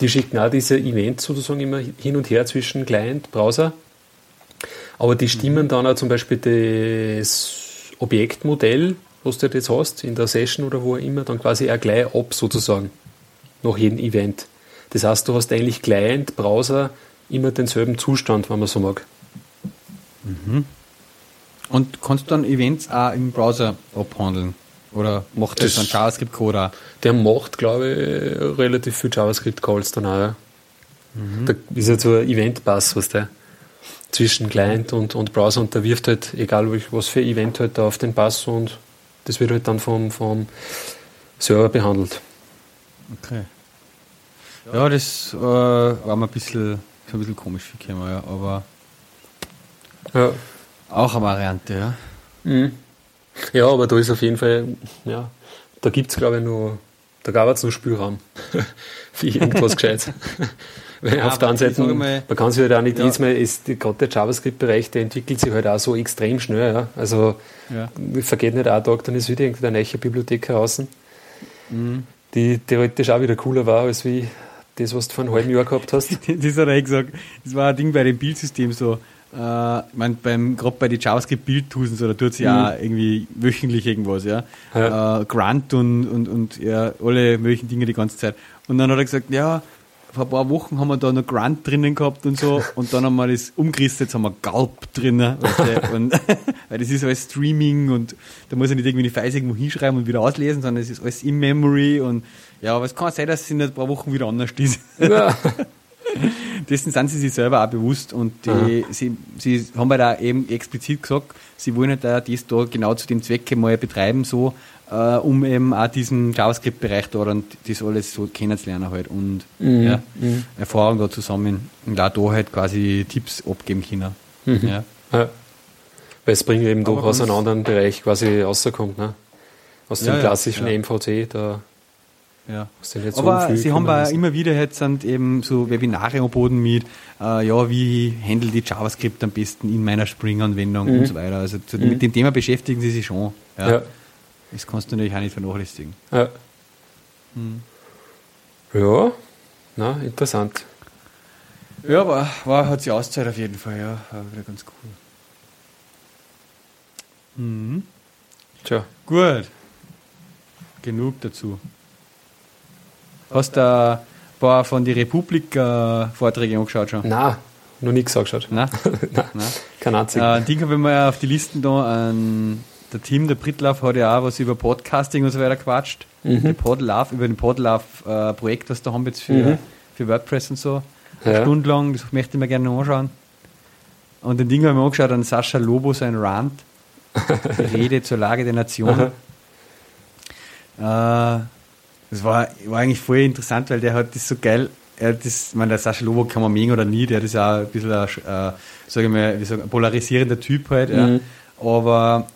die schicken auch diese Events sozusagen immer hin und her zwischen Client, Browser, aber die stimmen dann auch zum Beispiel das Objektmodell, was du jetzt hast, in der Session oder wo auch immer, dann quasi auch gleich ab sozusagen, nach jedem Event. Das heißt, du hast eigentlich Client, Browser immer denselben Zustand, wenn man so mag. Und kannst du dann Events auch im Browser abhandeln? Oder macht das, Das- dann JavaScript-Code auch? Der macht, glaube ich, relativ viel JavaScript-Calls dann auch. Ja. Da ist ja so ein Event-Pass, was der zwischen Client und, und Browser und der wirft halt, egal was für Event halt da auf den Pass und das wird halt dann vom, vom Server behandelt. Okay. Ja, das äh, war mir ein bisschen, ein bisschen komisch für Kämmer, ja, aber Ja. auch eine Variante, ja. Mhm. Ja, aber da ist auf jeden Fall, ja, da gibt es, glaube ich, nur, da gab es noch Spielraum für irgendwas Gescheites. Weil Ja, auf der anderen Seite, mal, man kann sich halt auch nicht ja. jedes Mal, ist, gerade der JavaScript-Bereich, der entwickelt sich halt auch so extrem schnell. Ja. Also, Ja. vergeht nicht ein Tag, dann ist wieder irgendeine neue Bibliothek heraus, die theoretisch auch wieder cooler war, als wie das, was du vor einem halben Jahr gehabt hast. Das hat er eh gesagt. Das war ein Ding bei dem Bildsystem so. Äh, ich mein, beim, gerade bei den JavaScript-Bildtools und so, da tut sie ja irgendwie wöchentlich irgendwas, ja. Ja. Äh, Grunt und, und, und ja, alle möglichen Dinge die ganze Zeit. Und dann hat er gesagt, ja, vor ein paar Wochen haben wir da noch Grunt drinnen gehabt und so, und dann haben wir das umgerissen, jetzt haben wir Gulp drinnen, und, weil das ist alles Streaming und da muss er nicht irgendwie die Files irgendwo hinschreiben und wieder auslesen, sondern es ist alles in Memory und ja, aber es kann sein, dass es in ein paar Wochen wieder anders ist. Ja. Dessen sind sie sich selber auch bewusst und die, sie, sie haben halt auch eben explizit gesagt, sie wollen halt auch das da genau zu dem Zwecke mal betreiben, so, äh, um eben auch diesen JavaScript-Bereich da und das alles so kennenzulernen halt und Mhm, ja, mhm. Erfahrung da zusammen und auch da halt quasi Tipps abgeben können. Mhm. Ja. Ja. Weil Spring eben doch Aber aus einem anderen Bereich quasi rauskommt, ne? Aus dem Ja, klassischen ja. MVC, da Ja. Aber sie haben auch immer wieder jetzt sind eben so Webinare angeboten mit, äh, ja, wie handle die JavaScript am besten in meiner Spring-Anwendung und so weiter. Also zu, mit dem Thema beschäftigen sie sich schon. Ja. Ja. Das kannst du natürlich auch nicht vernachlässigen. Ja. Hm. Ja, na, interessant. Ja, aber war, hat sich Auszeit auf jeden Fall, ja. War wieder ganz cool. Mhm. Tja. Gut. Genug dazu. Hast du ein paar von die Republik-Vorträge angeschaut schon? Na, noch nichts angeschaut. Nein? Nein, Nein. kein einziger. Äh, ein Ding habe ich mal auf die Listen da. Ein, der Team, der Britlauf, hat ja auch was über Podcasting und so weiter quatscht. Mhm. Der Podlove, über den Podlove-Projekt, was da haben wir jetzt für, Mhm. für WordPress und so. Ja. Eine Stunde lang, das möchte ich mir gerne noch anschauen. Und den Ding habe ich mir angeschaut an Sascha Lobo, sein Rant. Die Rede zur Lage der Nation. Aha. Äh, das war, war eigentlich voll interessant, weil der hat das so geil. Er das, ich meine, der Sascha Lobo kann man mögen oder nie, der ist ja ein bisschen ein, äh, sag ich mal, wie sagen, ein polarisierender Typ halt. Ja. Mhm. Aber,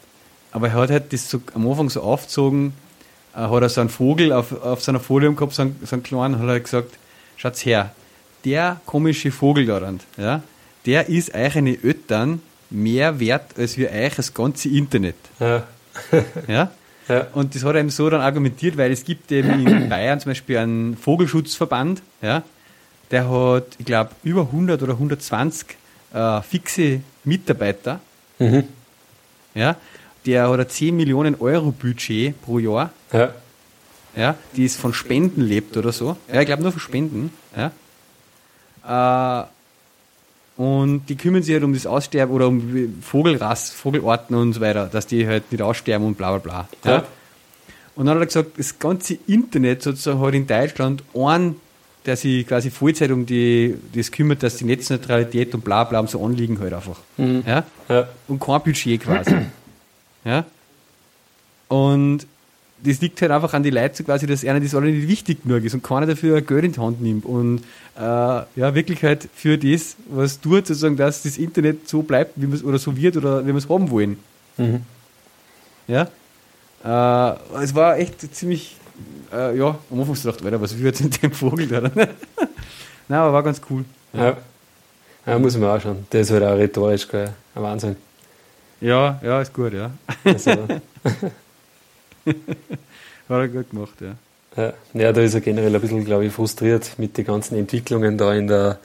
aber er hat halt das so am Anfang so aufgezogen, äh, hat er so einen Vogel auf, auf seiner Folie gehabt, so einen, so einen kleinen, hat er gesagt, schaut's her, der komische Vogel da dran, ja, der ist euch eine Eltern mehr wert als wir euch das ganze Internet. Ja. Ja? Ja. Und das hat er eben so dann argumentiert, weil es gibt eben in Bayern zum Beispiel einen Vogelschutzverband, ja, der hat, ich glaube, über 100 oder 120 äh, fixe Mitarbeiter, Mhm. ja, der hat ein 10 Millionen Euro Budget pro Jahr, Ja. ja, die es von Spenden lebt oder so. Ja, ich glaube nur von Spenden, ja. Äh, und die kümmern sich halt um das Aussterben oder um Vogelrass, Vogelarten und so weiter, dass die halt nicht aussterben und bla bla bla. Ja. Und dann hat er gesagt, das ganze Internet sozusagen hat in Deutschland einen, der sich quasi Vollzeit um die, das kümmert, dass die Netzneutralität und bla bla und so anliegen halt einfach. Mhm. Ja? Ja. Und kein Budget quasi. Ja? Und das liegt halt einfach an die Leute quasi, dass einer das alle nicht wichtig genug ist und keiner dafür Geld in die Hand nimmt. Und äh, ja, wirklich halt für das, was tut, sozusagen, dass das Internet so bleibt, wie man oder so wird oder wie wir es haben wollen. Mhm. Ja? Äh, es war echt ziemlich, äh, ja, am Anfang gedacht, Alter, was wird in dem Vogel da? Nein, aber war ganz cool. Ja. ja. muss man auch schauen. Der ist halt auch rhetorisch gell? ein Wahnsinn. Ja, ja, ist gut, ja. Also, Hat er gut gemacht, ja. ja. ja, da ist er generell ein bisschen, glaube ich, frustriert mit den ganzen Entwicklungen da in der,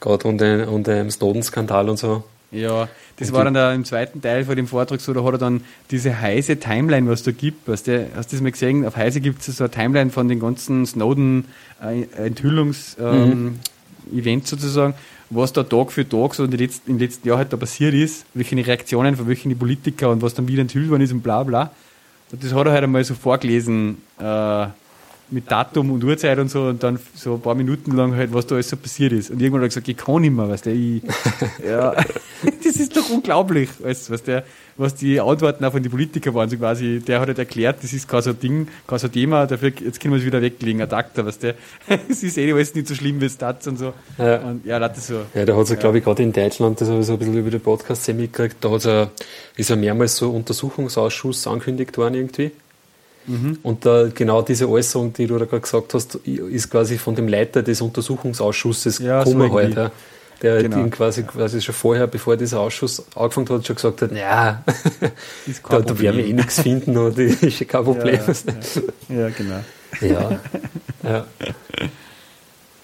gerade unter, unter dem Snowden-Skandal und so. Ja, das Und war dann da im zweiten Teil von dem Vortrag so, da hat er dann diese heiße Timeline, was da gibt. Weißt du, hast du das mal gesehen? Auf Heise gibt es so eine Timeline von den ganzen Snowden-Enthüllungs- ähm, Events sozusagen, was da Tag für Tag so in den letzten, im letzten Jahr halt da passiert ist, welche Reaktionen von welchen Politiker und was dann wieder enthüllt worden ist und bla bla. Und das hat er halt einmal so vorgelesen, äh, mit Datum und Uhrzeit und so und dann so ein paar Minuten lang halt, was da alles so passiert ist. Und irgendwann hat er gesagt, ich kann nicht mehr, weißt du, ich, ja, das ist doch unglaublich, weißt, du, was der, was die Antworten auch von den Politikern waren, so quasi, der hat halt erklärt, das ist kein so Ding, kein so Thema, dafür, jetzt können wir es wieder weglegen, ein Takter, weißt du, es ist eh alles nicht so schlimm wie es das und so. Ja. Und ja, das so. Ja, da hat es, glaube ich, gerade in Deutschland, das habe ich so ein bisschen über den Podcast mitgekriegt, da hat's ja, ist ja mehrmals so ein Untersuchungsausschuss angekündigt worden irgendwie. Und da, genau diese Äußerung, die du da gerade gesagt hast, ist quasi von dem Leiter des Untersuchungsausschusses Ja, so gekommen halt, irgendwie. ja. Der Genau. ihn quasi, quasi schon vorher, bevor dieser Ausschuss angefangen hat, schon gesagt hat, ja, da, da werden wir eh nichts finden und das ist ja kein Problem. Ja, ja, genau. Ja, ja.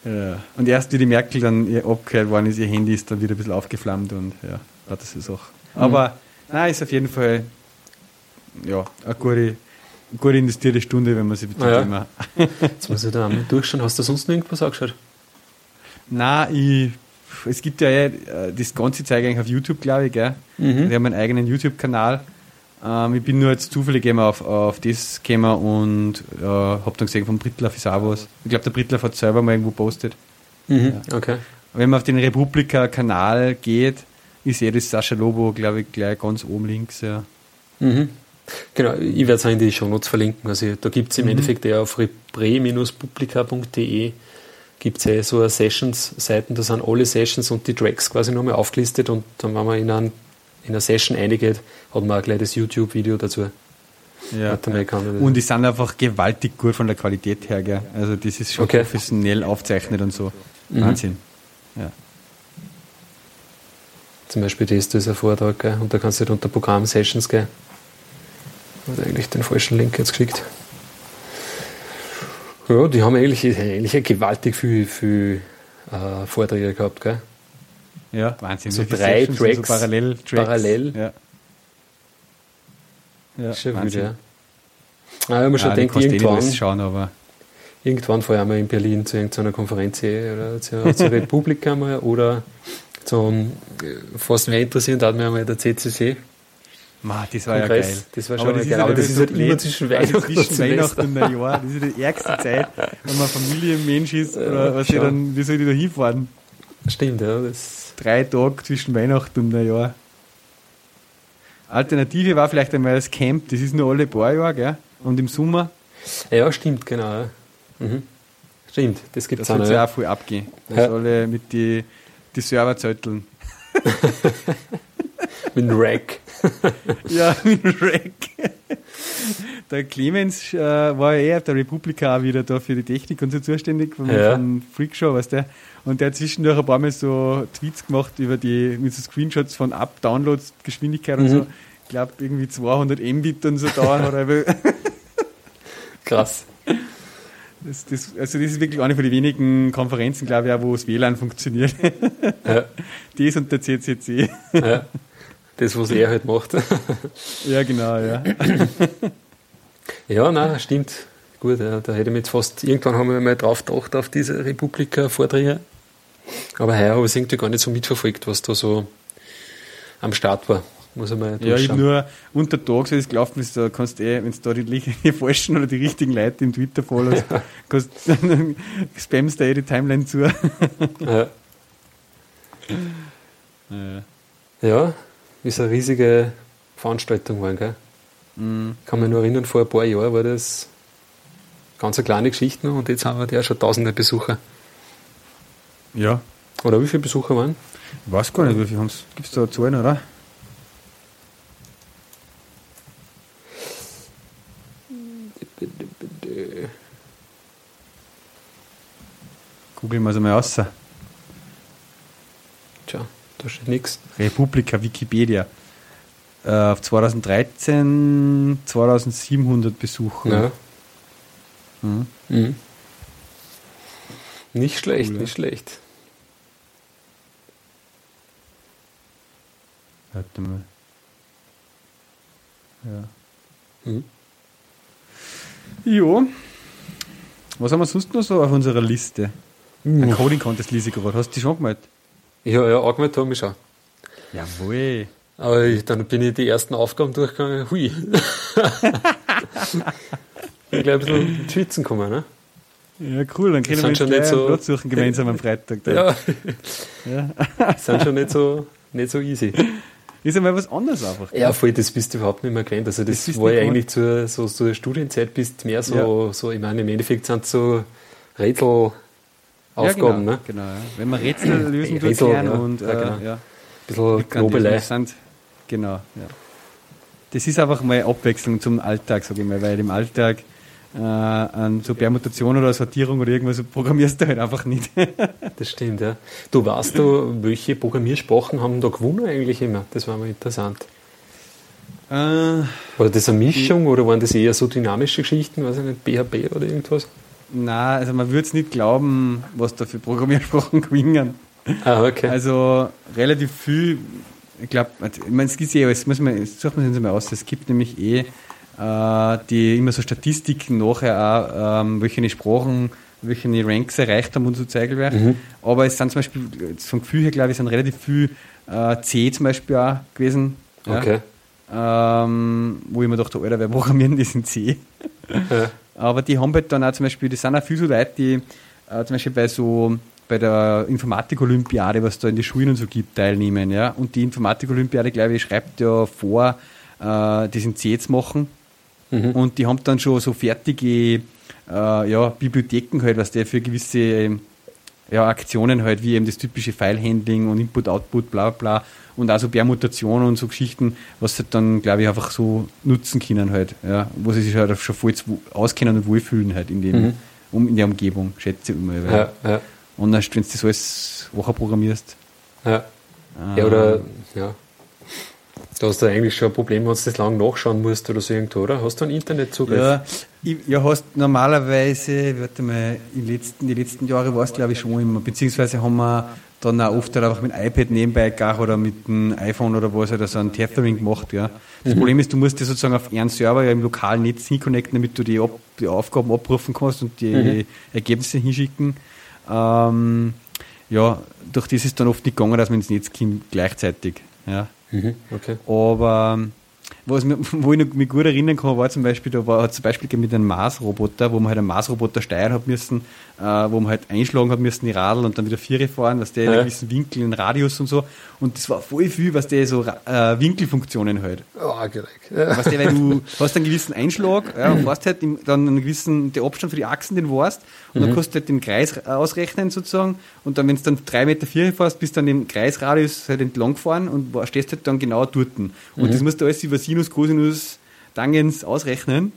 Ja. Und erst wie die Merkel dann abgehört worden ist, ihr Handy ist dann wieder ein bisschen aufgeflammt und ja, hat das ist auch. Aber nein, ist auf jeden Fall ja, eine gute, gute investierte Stunde, wenn man dem Ah ja. Thema. Jetzt muss ich da einmal durchschauen. Hast du sonst noch irgendwas angeschaut? Nein, ich, es gibt ja eh, äh, das ganze Zeug eigentlich auf YouTube, glaube ich, gell? Mhm. Wir haben einen eigenen YouTube-Kanal. Ähm, ich bin nur jetzt zufällig eben auf, auf das gekommen und äh, habe dann gesehen, von Brittler ist auch was. Ich glaube, der Brittler hat selber mal irgendwo postet. Mhm. Okay. Wenn man auf den Republika-Kanal geht, ist eh das Sascha Lobo, glaube ich, gleich ganz oben links. Ja. Mhm. Genau, ich werde es auch in die Shownotes verlinken. Also da gibt es im Endeffekt ja auf repre-publica.de gibt es ja so eine Sessions-Seiten, da sind alle Sessions und die Tracks quasi nochmal aufgelistet und dann, wenn man in, ein, in eine Session eingeht, hat man auch gleich das YouTube-Video dazu. Ja. Und die sind einfach gewaltig gut von der Qualität her. Gell? Also das ist schon Okay. professionell aufzeichnet und so. Mhm. Wahnsinn. Ja. Zum Beispiel das, das ist ein Vortrag, gell? und da kannst du halt unter Programm Sessions gehen. Hat eigentlich den falschen Link jetzt geschickt. Ja, die haben eigentlich, eigentlich gewaltig viel, viel äh, Vorträge gehabt, gell? ja, Wahnsinn. So drei Sessions Tracks So parallel, Tracks. parallel. Ja. Ja, Schon Wahnsinn. wieder, ja. Ah, ich mir schon Ah, kannst du eh irgendwann, schauen, aber irgendwann fahre ich mal in Berlin zu irgendeiner Konferenz eh, oder zur, zur Republika mal oder zum, äh, fast mehr interessieren, da hat mir einmal der CCC. Ma, das war Kongress. ja geil. Das war Aber schon das geil. Aber halt das ist halt immer zwischen Weihnachten und zwischen Weihnachten und Neujahr. Das ist ja die ärgste Zeit, wenn man Familienmensch ist. Oder was schon. dann, wie soll ich da hinfahren? Stimmt, ja. Das, Drei Tage zwischen Weihnachten und Neujahr. Alternative war vielleicht einmal das Camp, das ist nur alle paar Jahre, gell? Und im Sommer, ja, stimmt, genau. Ja. Mhm. Stimmt, das gibt es auch es ja Ja. auch voll abgehen. Da Ja. ja. alle mit die, die Server zetteln. Mit dem Rack. Ja, mit Rack. Der Clemens äh, war ja eh auf der Republika auch wieder da für die Technik und so zuständig von, Ja. von Freakshow, weißt du. Und der hat zwischendurch ein paar Mal so Tweets gemacht über die, mit so Screenshots von Up-Downloads, Geschwindigkeit und Mhm. so. Ich glaube, irgendwie 200 Mbit und so dauern hat. er- Krass. Das, das, also das ist wirklich eine von den wenigen Konferenzen, glaube ich, auch, wo das WLAN funktioniert. Ja. Das und der CCC. Ja. Das, was er halt macht. Ja, genau, ja. Ja, nein, stimmt. Gut, ja, da hätte ich jetzt fast, irgendwann haben wir mal drauf gedacht, auf diese Republika-Vorträge. Aber heuer habe ich es irgendwie gar nicht so mitverfolgt, was da so am Start war. Muss ich mal Ja, ich nur unter Tags, wie es gelaufen ist, da kannst du eh, wenn du da die, die falschen oder die richtigen Leute im Twitter followst, kannst, dann spammst du eh die Timeline zu. Ja. Ja. ja, ist eine riesige Veranstaltung geworden, gell? Mhm. kann mich nur erinnern, vor ein paar Jahren war das ganz eine kleine Geschichte noch und jetzt haben wir ja schon tausende Besucher. ja. Oder wie viele Besucher waren? Ich weiß gar nicht, wie viel haben's. Gibt es da Zahlen, oder? Googeln wir es einmal aus. Da steht nichts. Republika Wikipedia. Äh, auf 2013 2700 Besucher. Ja. Mhm. Mhm. Nicht schlecht, Cool, ja. nicht schlecht. Warte mal. Ja. Mhm. Jo. Was haben wir sonst noch so auf unserer Liste? Ein Coding Contest lese ich gerade. Hast du die schon gemeldet? Ja, ja, angemeldet habe ich schon. Jawohl. Aber ich, dann bin ich die ersten Aufgaben durchgegangen. Hui. ich glaube, so ins Schwitzen kommen, ne? Ja, cool. Dann können wir uns schon nicht so- Platz suchen gemeinsam am Freitag. dann. Ja, Ja. sind schon nicht so, nicht so easy. Ist einmal was anderes einfach. Ja, voll, das bist du überhaupt nicht mehr gewöhnt. Also das, Das war ja eigentlich zur, so, zur Studienzeit bist mehr so, so, ich meine, im Endeffekt sind es so Rätselaufgaben, ja, genau, ne? Genau, ja. Wenn man Rätsel lösen Rätsel, durchklären ja. und Ja, genau. Ein bisschen Knobelei. Genau, ja. Das ist einfach mal Abwechslung zum Alltag, sage ich mal, weil im Alltag äh, an so Permutation oder Sortierung oder irgendwas programmierst du halt einfach nicht. Das stimmt, ja. Du weißt du, welche Programmiersprachen haben da gewonnen eigentlich immer? Das war mal interessant. äh, War das eine Mischung oder waren das eher so dynamische Geschichten, weiß ich nicht, PHP oder irgendwas? Na, also man würde es nicht glauben, was da für Programmiersprachen gewinnen. Ah, okay. Also relativ viel, ich glaube, ich meine, es gibt eh, es muss man, jetzt sucht man es mal aus, es gibt nämlich eh äh, die immer so Statistiken nachher auch, ähm, welche Sprachen, welche Ranks erreicht haben und so zeigen werden. Mhm. Aber es sind zum Beispiel, vom Gefühl her glaube ich, sind relativ viel äh, C zum Beispiel auch gewesen. Ja? okay. Ähm, wo ich mir dachte, Alter, wer programmieren das in C? Ja. Aber die haben halt dann auch zum Beispiel, das sind auch viele so Leute, die äh, zum Beispiel bei so bei der Informatik-Olympiade, was da in die Schulen und so gibt, teilnehmen. Ja? Und die Informatik-Olympiade, glaube ich, schreibt ja vor, äh, in C zu machen. Mhm. Und die haben dann schon so fertige äh, ja, Bibliotheken halt, was der für gewisse ja, Aktionen halt, wie eben das typische File-Handling und Input-Output, bla bla und auch so Permutationen und so Geschichten, was sie dann, glaube ich, einfach so nutzen können halt, ja, wo sie sich halt schon voll auskennen und wohlfühlen halt in, dem, Mhm. um, in der Umgebung, schätze ich mal. Weil Ja, ja, Und dann, wenn du das alles Woche programmierst. ja. ja, oder, ja. Du hast da eigentlich schon ein Problem, wenn du das lang nachschauen musst oder so irgendwo, oder? Hast du einen Internetzugriff? Ja, ich, ja, hast normalerweise, warte mal, in letzten, die letzten Jahre war es glaube ich schon immer, beziehungsweise haben wir dann auch oft halt einfach mit dem iPad nebenbei gegangen oder mit dem iPhone oder was halt so ein Tethering gemacht, ja. Das Problem ist, du musst dir sozusagen auf einen Server ja im lokalen Netz hinconnecten, damit du die, Ab die Aufgaben abrufen kannst und die Ergebnisse hinschicken. Ähm, ja, durch das ist dann oft nicht gegangen, dass man ins Netz kommt gleichzeitig, ja. Mhm, okay. Aber was mir, wo ich mich gut erinnern kann, war zum Beispiel, da war zum Beispiel mit einem Mars-Roboter, wo man halt einen Mars-Roboter steuern hat müssen, äh, wo man halt einschlagen hat müssen, die Radl und dann wieder Viere fahren, was der in Ja. einem gewissen Winkel, in Radius und so. Und das war voll viel, was der so äh, Winkelfunktionen halt. Oh, gerecht. Ja. Weißt du, weil du hast einen gewissen Einschlag, ja, und fährst halt im, dann einen gewissen, der Abstand für die Achsen, den warst, und dann kannst du halt den Kreis ausrechnen sozusagen, und dann, wenn du dann drei Meter vier fährst, bist du dann den Kreisradius halt entlang gefahren und stehst halt dann genau dort. Und das musst du alles über Sinus, Cosinus, Tangens ausrechnen.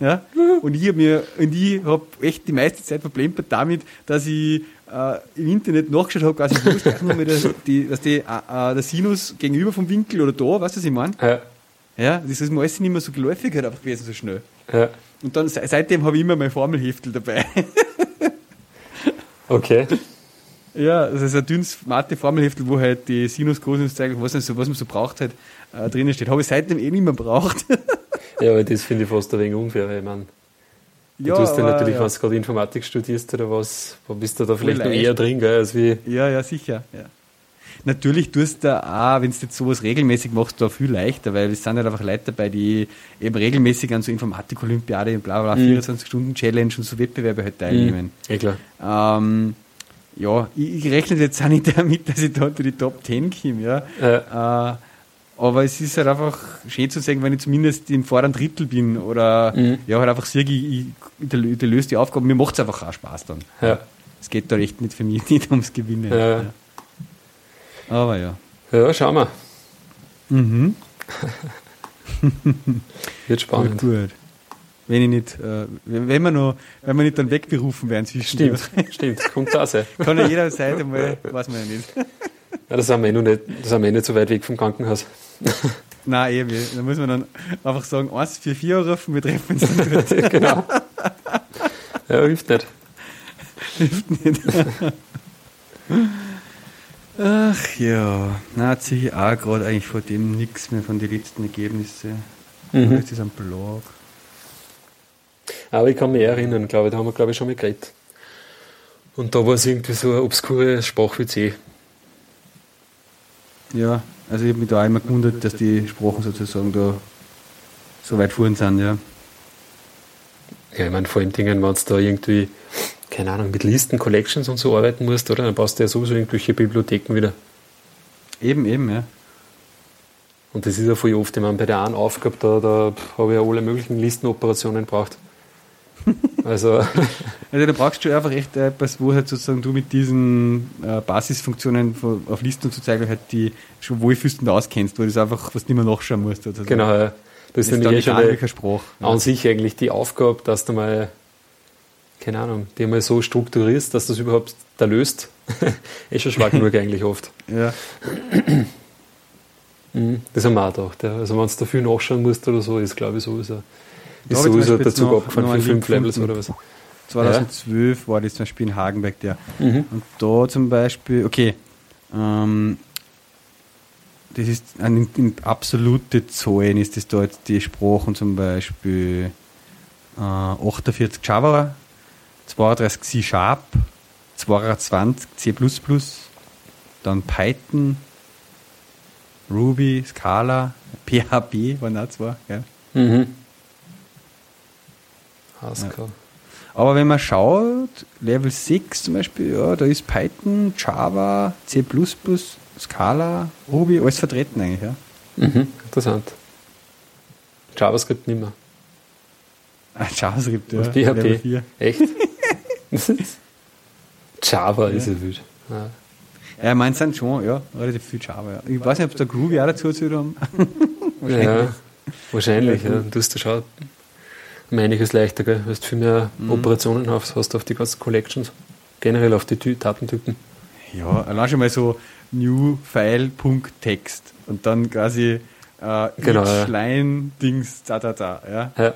Ja? Und ich habe mir, und ich habe echt die meiste Zeit verplempert damit, dass ich äh, im Internet nachgeschaut habe, quasi, gleich nochmal der, die, dass die, äh, äh, der Sinus gegenüber vom Winkel oder da, weißt du, was ich meine? Ja. Ja, das ist mir alles nicht mehr so geläufig halt gewesen, so schnell. Ja. Und dann se- seitdem habe ich immer mein Formelheftel dabei. Okay. Ja, das ist ein dünnes Mathe-Formelheftel, wo halt die Sinus, Cosinus, Zeigel, was, so, was man so braucht, halt äh, drinnen steht. Habe ich seitdem eh nicht mehr braucht. Ja, aber das finde ich fast ein wenig unfair, weil ich meine, du tust ja natürlich, ja. wenn du gerade Informatik studierst oder was, bist du da vielleicht noch leicht. eher drin, gell, als wie. Ja, ja, sicher. Ja. Natürlich tust du auch, wenn du jetzt sowas regelmäßig machst, da viel leichter, weil es sind halt einfach Leute dabei, die eben regelmäßig an so Informatik-Olympiade und bla bla, bla 24-Stunden-Challenge und so Wettbewerbe halt teilnehmen. Ja, klar. Ähm, ja, ich, ich rechne jetzt auch nicht damit, dass ich da unter die Top 10 komme, ja. Ja. Äh, aber es ist halt einfach schön zu sagen, wenn ich zumindest im vorderen Drittel bin oder Mhm. ja, halt einfach sehe, ich, ich, ich, löse die Aufgabe, mir macht es einfach auch Spaß dann. Ja. Es geht da echt nicht für mich nicht ums Gewinnen. Ja. Aber ja. ja, schauen wir. Mhm. Wird spannend. Gut, gut. Wenn ich nicht, äh, wenn, wir noch, wenn wir nicht dann wegberufen werden zwischen Stimmt, stimmt. Kommt da sein. Kann ja jederzeit einmal, weiß man ja nicht. Ja, da sind wir eh noch nicht, da sind wir eh nicht so weit weg vom Krankenhaus. Nein, eh, da muss man dann einfach sagen, 144 rufen, wir treffen uns dann genau. Ja, hilft nicht. Ach ja, na hat sich auch gerade eigentlich vor dem nichts mehr von den letzten Ergebnissen. Mhm. Jetzt ist ein Blog. Aber ich kann mich erinnern, glaube ich, da haben wir, glaube ich, schon mal geredet. Und da war es irgendwie so eine obskure Sprachwitz eh. Ja, also ich habe mich da auch immer gewundert, dass die Sprachen sozusagen da so weit vorn sind, ja. Ja, ich meine, vor allem Dingen, wenn du da irgendwie, keine Ahnung, mit Listen, Collections und so arbeiten musst, oder? Dann brauchst du ja sowieso irgendwelche Bibliotheken wieder. Eben, eben, ja. Und das ist ja voll oft, ich meine, bei der einen Aufgabe, da, da habe ich ja alle möglichen Listenoperationen gebraucht. Also, Also da brauchst du einfach echt etwas, wo halt sozusagen du mit diesen äh, Basisfunktionen von, auf Listen so zeigen halt die schon wohlfühlst und auskennst, wo du das einfach, was du nicht mehr nachschauen musst. Oder so. genau, ja. das Das ist nämlich eh nicht schon an welcher Sprache. an sich eigentlich die Aufgabe, dass du mal, keine Ahnung, die mal so strukturierst, dass das überhaupt da löst. ist schon schwach genug eigentlich oft. Ja. Mhm. Das haben wir auch gedacht. Ja. Also wenn du da viel nachschauen musst oder so, ist glaube ich sowieso, ist sowieso der Zug abgefahren für fünf Levels oder was. 2012 war das zum Beispiel in Hagenberg der. Mhm. Und da zum Beispiel, okay, ähm, das ist ein, in absolute Zahlen ist das da jetzt die Sprachen zum Beispiel äh, 48 Java, 32 C Sharp, 22 C++, dann Python, Ruby, Scala, PHP waren auch zwei. Ja. Mhm. Haskell. Aber wenn man schaut, Level 6 zum Beispiel, ja, da ist Python, Java, C++, Scala, Ruby, alles vertreten eigentlich, ja. Mhm. Interessant. JavaScript nicht mehr. Ah, JavaScript, ja. Und PHP. Level 4. Echt? Java ist ja wild. Ja. Ja, meins sind schon, ja, relativ viel Java, ja. Ich weiß nicht, ob da Groovy auch dazu erzählt haben. Ja, wahrscheinlich. Ja. Du hast da schon um einiges leichter, gell? Du hast viel mehr Mhm. Operationen auf, hast auf die ganzen Collections. Generell auf die Datentypen. Ja, allein schon mal so new file.text und dann quasi äh, Genau, ja. line Dings, da, da, da, ja. Ja.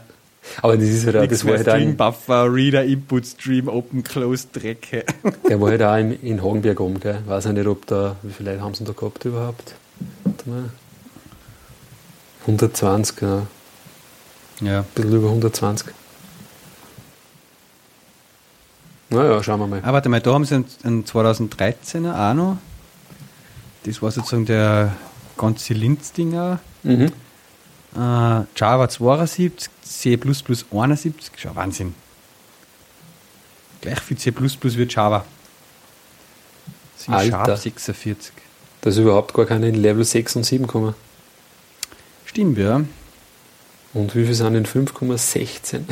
Aber das ist halt auch, das war halt String, Buffer, Reader, Input, Stream, Open, Close, Drecke. der war halt auch in, in Hagenberg oben, gell? Weiß ich nicht, ob da, wie viele Leute haben sie da gehabt überhaupt? Warte mal. 120, ja. Ein bisschen über 120. Naja, schauen wir mal. Ah, warte mal, da haben sie einen, einen 2013er auch noch. Das war sozusagen der ganze Linz-Dinger. Mhm. äh, Java 72, C++ 71, schau, Wahnsinn. Gleich viel C++ wie Java. C Alter. Sharp 46. Dass überhaupt gar keine in Level 6 und 7 kommen. Stimmt, ja. Und wie viel sind in 5,16?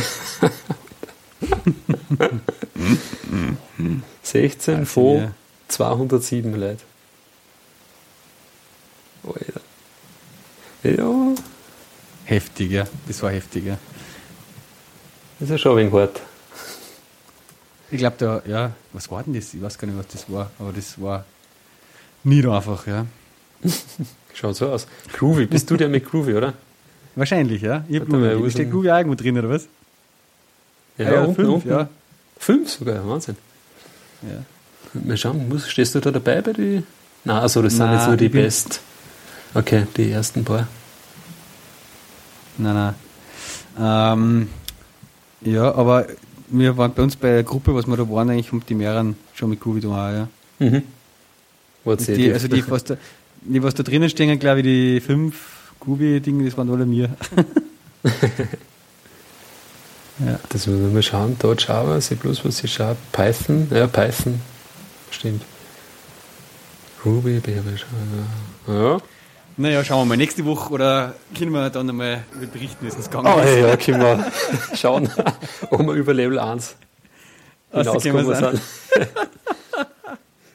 16 Also von wir- 207 Leute. Alter. Ja, Heftig, ja. Das war heftig, ja. ist ja schon ein wenig hart. Ich glaube, da, ja, was war denn das? Ich weiß gar nicht, was das war, aber das war nicht einfach, ja. Schaut so aus. Groovy, bist du der mit Groovy, oder? Wahrscheinlich, ja. Ich hab Steht denn- Groovy auch irgendwo drin, oder was? Ja, unten, fünf, unten. ja. Fünf sogar, Wahnsinn. ja. Mal schauen, muss, stehst du da dabei bei die? Nein, also das sind Nein, jetzt nur die Best. Okay, die ersten paar. Nein, nein. Ähm, ja, aber wir waren bei uns bei der Gruppe, was wir da waren, eigentlich um die mehreren schon mit da auch, ja. Mhm. Die, also die, was da, die, was da drinnen stehen, glaube ich, die fünf Groovy-Dinge, das waren alle mir. ja. Das müssen wir mal schauen. Da Java, C++, C Sharp, Python. Ja, Python. Stimmt. Ruby, Java. Ja. Naja, schauen wir mal. Nächste Woche oder können wir dann einmal berichten, wie es uns gegangen Oh, ist. ja, ja, können wir schauen, ob wir über Level 1 Rausgekommen hinauskommen sind.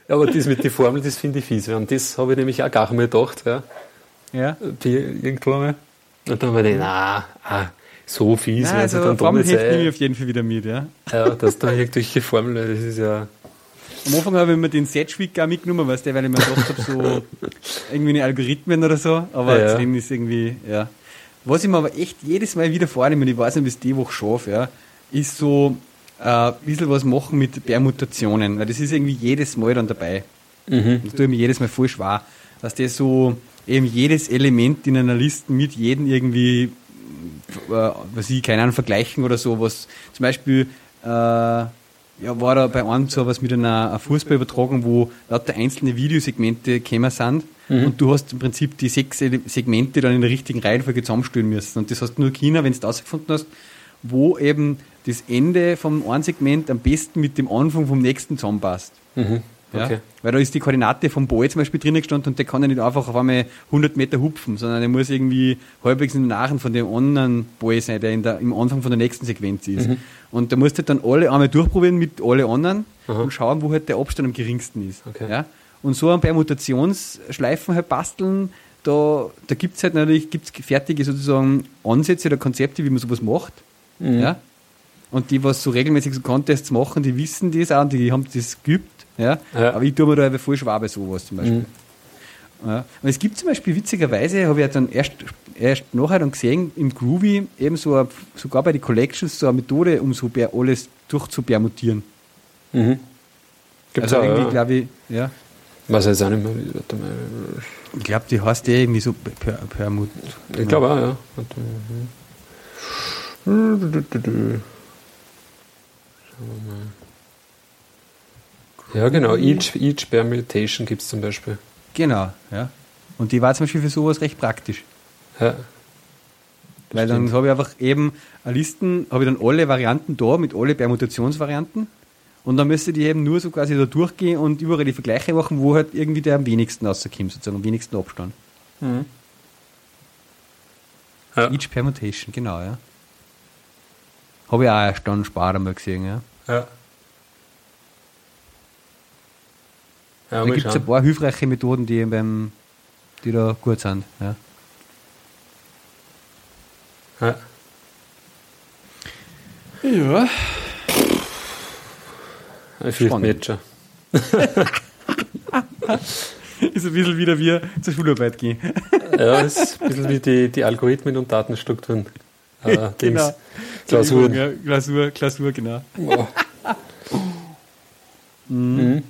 ja, aber das mit den Formeln, das finde ich fies. Und das habe ich nämlich auch gar nicht mehr gedacht. Ja. Ja. Die irgendwo einmal. Und dann habe ich gedacht, na, ah, so fies es also dann doch nicht Formelheft nehme ich auf jeden Fall wieder mit, ja. Ja, dass da irgendwelche Formeln, das ist ja. Am Anfang habe ich mir den Setschwick auch mitgenommen, weißt du, weil ich mir gedacht habe, so irgendwie eine Algorithmen oder so, aber Ja, ja. jetzt ist irgendwie, ja. Was ich mir aber echt jedes Mal wieder vornehme, ich weiß nicht, wie es die Woche schaffe, ja, ist so äh, ein bisschen was machen mit Permutationen, weil das ist irgendwie jedes Mal dann dabei. Mhm. Das tut mir jedes Mal voll schwer, dass das so eben jedes Element in einer Liste mit jedem irgendwie, äh, was ich, keine Ahnung, vergleichen oder so, was zum Beispiel, äh, ja, war da bei einem so was mit einer, einer Fußball übertragen, wo lauter einzelne Videosegmente gekommen sind und du hast im Prinzip die sechs Segmente dann in der richtigen Reihenfolge zusammenstellen müssen. Und das hast du nur China, wenn du das gefunden hast, wo eben das Ende vom einen Segment am besten mit dem Anfang vom nächsten zusammenpasst. Mhm. Ja? Okay. Weil da ist die Koordinate vom Ball zum Beispiel drinnen gestanden und der kann ja nicht einfach auf einmal 100 Meter hupfen, sondern der muss irgendwie halbwegs in der Nachen von dem anderen Ball sein, der, der im Anfang von der nächsten Sequenz ist. Mhm. Und da musst du dann alle einmal durchprobieren mit alle anderen und schauen, wo halt der Abstand am geringsten ist. Okay. Ja? Und so ein Permutationsschleifen halt basteln, da, da gibt es halt natürlich gibt's fertige sozusagen Ansätze oder Konzepte, wie man sowas macht. Mhm. Ja? Und die, was so regelmäßig so Contests machen, die wissen das auch und die haben das geübt. Ja? Ja. Aber ich tue mir da einfach voll schwer bei sowas zum Beispiel. Ja. Und es gibt zum Beispiel witzigerweise, habe ich ja dann erst, erst nachher dann gesehen, im Groovy eben so eine, sogar bei den Collections so eine Methode, um so alles durchzupermutieren. Mhm. Gibt's also auch, irgendwie, ja. glaube ich, ja. Was jetzt auch nicht mehr. Warte mal. Ich glaube, die heißt ja irgendwie so per, Permut. Ich glaube auch, ja. Mhm. Schauen wir mal. Ja, genau. Each, each Permutation gibt es zum Beispiel. Genau, ja. Und die war zum Beispiel für sowas recht praktisch. Ja. Weil dann habe ich einfach eben eine Listen, habe ich dann alle Varianten da mit alle Permutationsvarianten. Und dann müsste die eben nur so quasi da durchgehen und überall die Vergleiche machen, wo halt irgendwie der am wenigsten rauskommt, sozusagen, am wenigsten Abstand. Ja. Each Permutation, genau, ja. Habe ich auch erst dann später mal gesehen, ja. Ja. Ja, Da gibt es ein paar hilfreiche Methoden, die, beim, die da gut sind. Ja. Ja. ja. Ich fürchte mich jetzt schon. Ist ein bisschen wieder wie zur Schularbeit gehen. Ja, es ist ein bisschen wie die, die Algorithmen und Datenstrukturen. Äh, Genau. Klausuren. Ja, Klausur, Klausur, genau. Oh. Mhm.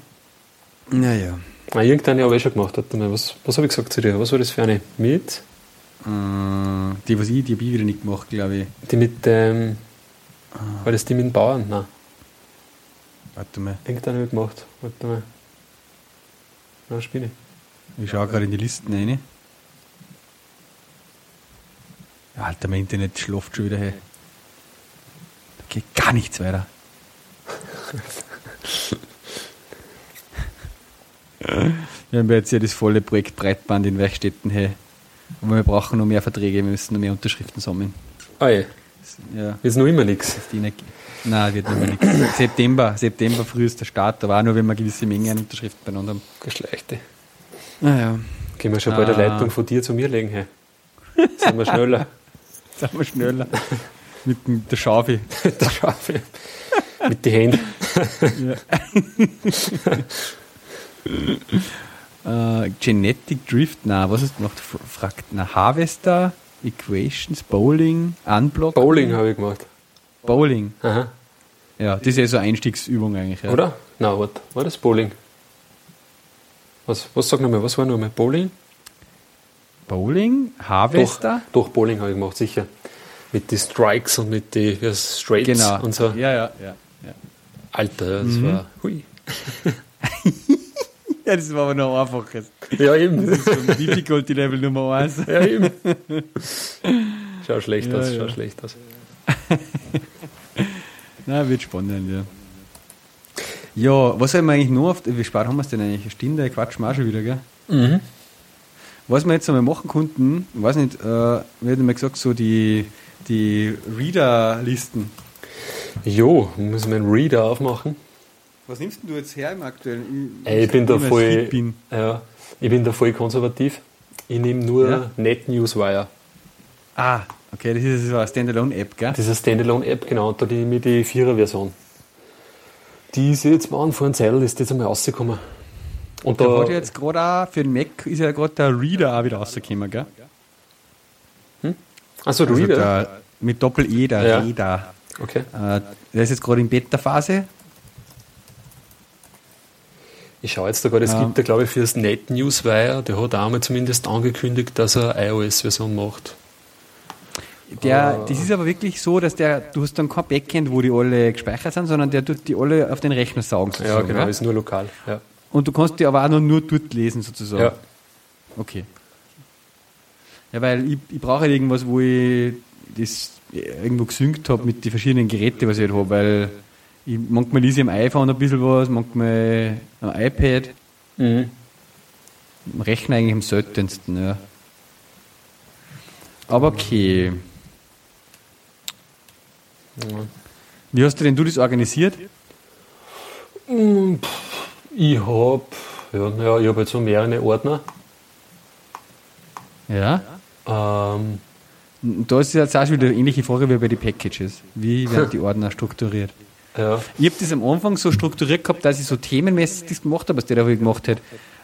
Naja. Ah, irgendeine habe ich schon gemacht. Was, was habe ich gesagt zu dir? Was war das für eine? Mit? Äh, die, was ich, die habe ich wieder nicht gemacht, glaube ich. Die mit dem. War das die mit den Bauern? Nein. Warte mal. Irgendeine habe ich gemacht. Warte mal. Na, Spinne. Ich schaue gerade in die Listen rein. Alter, mein Internet schläft schon wieder. Hey. Da geht gar nichts weiter. Wir haben jetzt ja das volle Projekt Breitband in Werkstätten. Hey. Aber wir brauchen noch mehr Verträge, wir müssen noch mehr Unterschriften sammeln. Ah ja. Ja. Ist noch immer nichts. Nein, wird noch mehr nichts. September, September früh ist der Start, aber auch nur, wenn wir eine gewisse Menge an Unterschriften beieinander haben. Geschlechte. Naja, Können wir schon bei der Ah. Leitung von dir zu mir legen, hey. Sind wir schneller. sind wir schneller. Mit der Schaufel. der Schafe. Mit den Händen. Äh, Genetic Drift, na, was hast du gemacht? Fragt, na, Harvester, Equations, Bowling, Unblock. Bowling habe ich gemacht. Bowling. Aha. Ja, das ist ja so eine Einstiegsübung eigentlich. Ja. Oder? Na, warte. War das Bowling? Was, was sag nochmal, was war nochmal? Bowling? Bowling, Harvester. Doch, doch, Bowling habe ich gemacht, sicher. Mit den Strikes und mit den Straights Genau. und so. Ja, ja, ja. Ja, Alter, das Mhm. war. Hui. ja das war aber noch einfaches. Ja, eben. Difficulty Level Nummer 1. ja, eben. Schau schlecht Ja, aus, ja. schau schlecht aus. Na, wird spannend, ja. Ja, was haben wir eigentlich noch auf, wie spät haben wir es denn eigentlich? Eine Stunde quatschen wir auch schon wieder, gell? Mhm. Was wir jetzt einmal machen konnten, ich weiß nicht, äh, wir hätten mal gesagt, so die, die Reader-Listen. Jo, muss man einen Reader aufmachen. Was nimmst du jetzt her im aktuellen? Ey, ich bin da voll, bin. ja, ich bin da voll konservativ. Ich nehme nur Ja? NetNewsWire. Ah, okay, das ist so eine Standalone-App, gell? Das ist eine Standalone-App, genau, und da nehme ich die Vierer-Version. Die ist jetzt mal vor einem Zeitl, ist jetzt einmal rausgekommen. Und Da da, hat ja jetzt gerade auch, für den Mac ist ja gerade der Reader auch wieder rausgekommen, gell? also der Also Reader. der, mit Doppel-E, der Ja. Reader. Okay. Äh, der ist jetzt gerade in Beta-Phase. Ich schaue jetzt da gerade, es Ja. gibt da glaube ich für das NetNewsWire, der hat auch mal zumindest angekündigt, dass er eine iOS-Version macht. Der, das ist aber wirklich so, dass der, du hast dann kein Backend, wo die alle gespeichert sind, sondern der tut die alle auf den Rechner saugen. Ja, genau, gell? ist nur lokal. Ja. Und du kannst die aber auch nur dort lesen, sozusagen. Ja. Okay. Ja, weil ich, ich brauche halt irgendwas, wo ich das irgendwo gesynkt habe mit den verschiedenen Geräten, was ich halt habe, weil ich, manchmal lese ich am iPhone ein bisschen was, manchmal am iPad, Mhm. am Rechner eigentlich am seltensten, ja. Aber okay. Wie hast du denn du das organisiert? Ich habe ja, naja, ich hab jetzt so mehrere Ordner. Ja. Ähm, Da ist jetzt auch schon wieder eine ähnliche Frage wie bei den Packages. Wie werden die Ordner strukturiert? Ja. Ich habe das am Anfang so strukturiert gehabt, dass ich so themenmäßig das gemacht habe, was der da gemacht hat.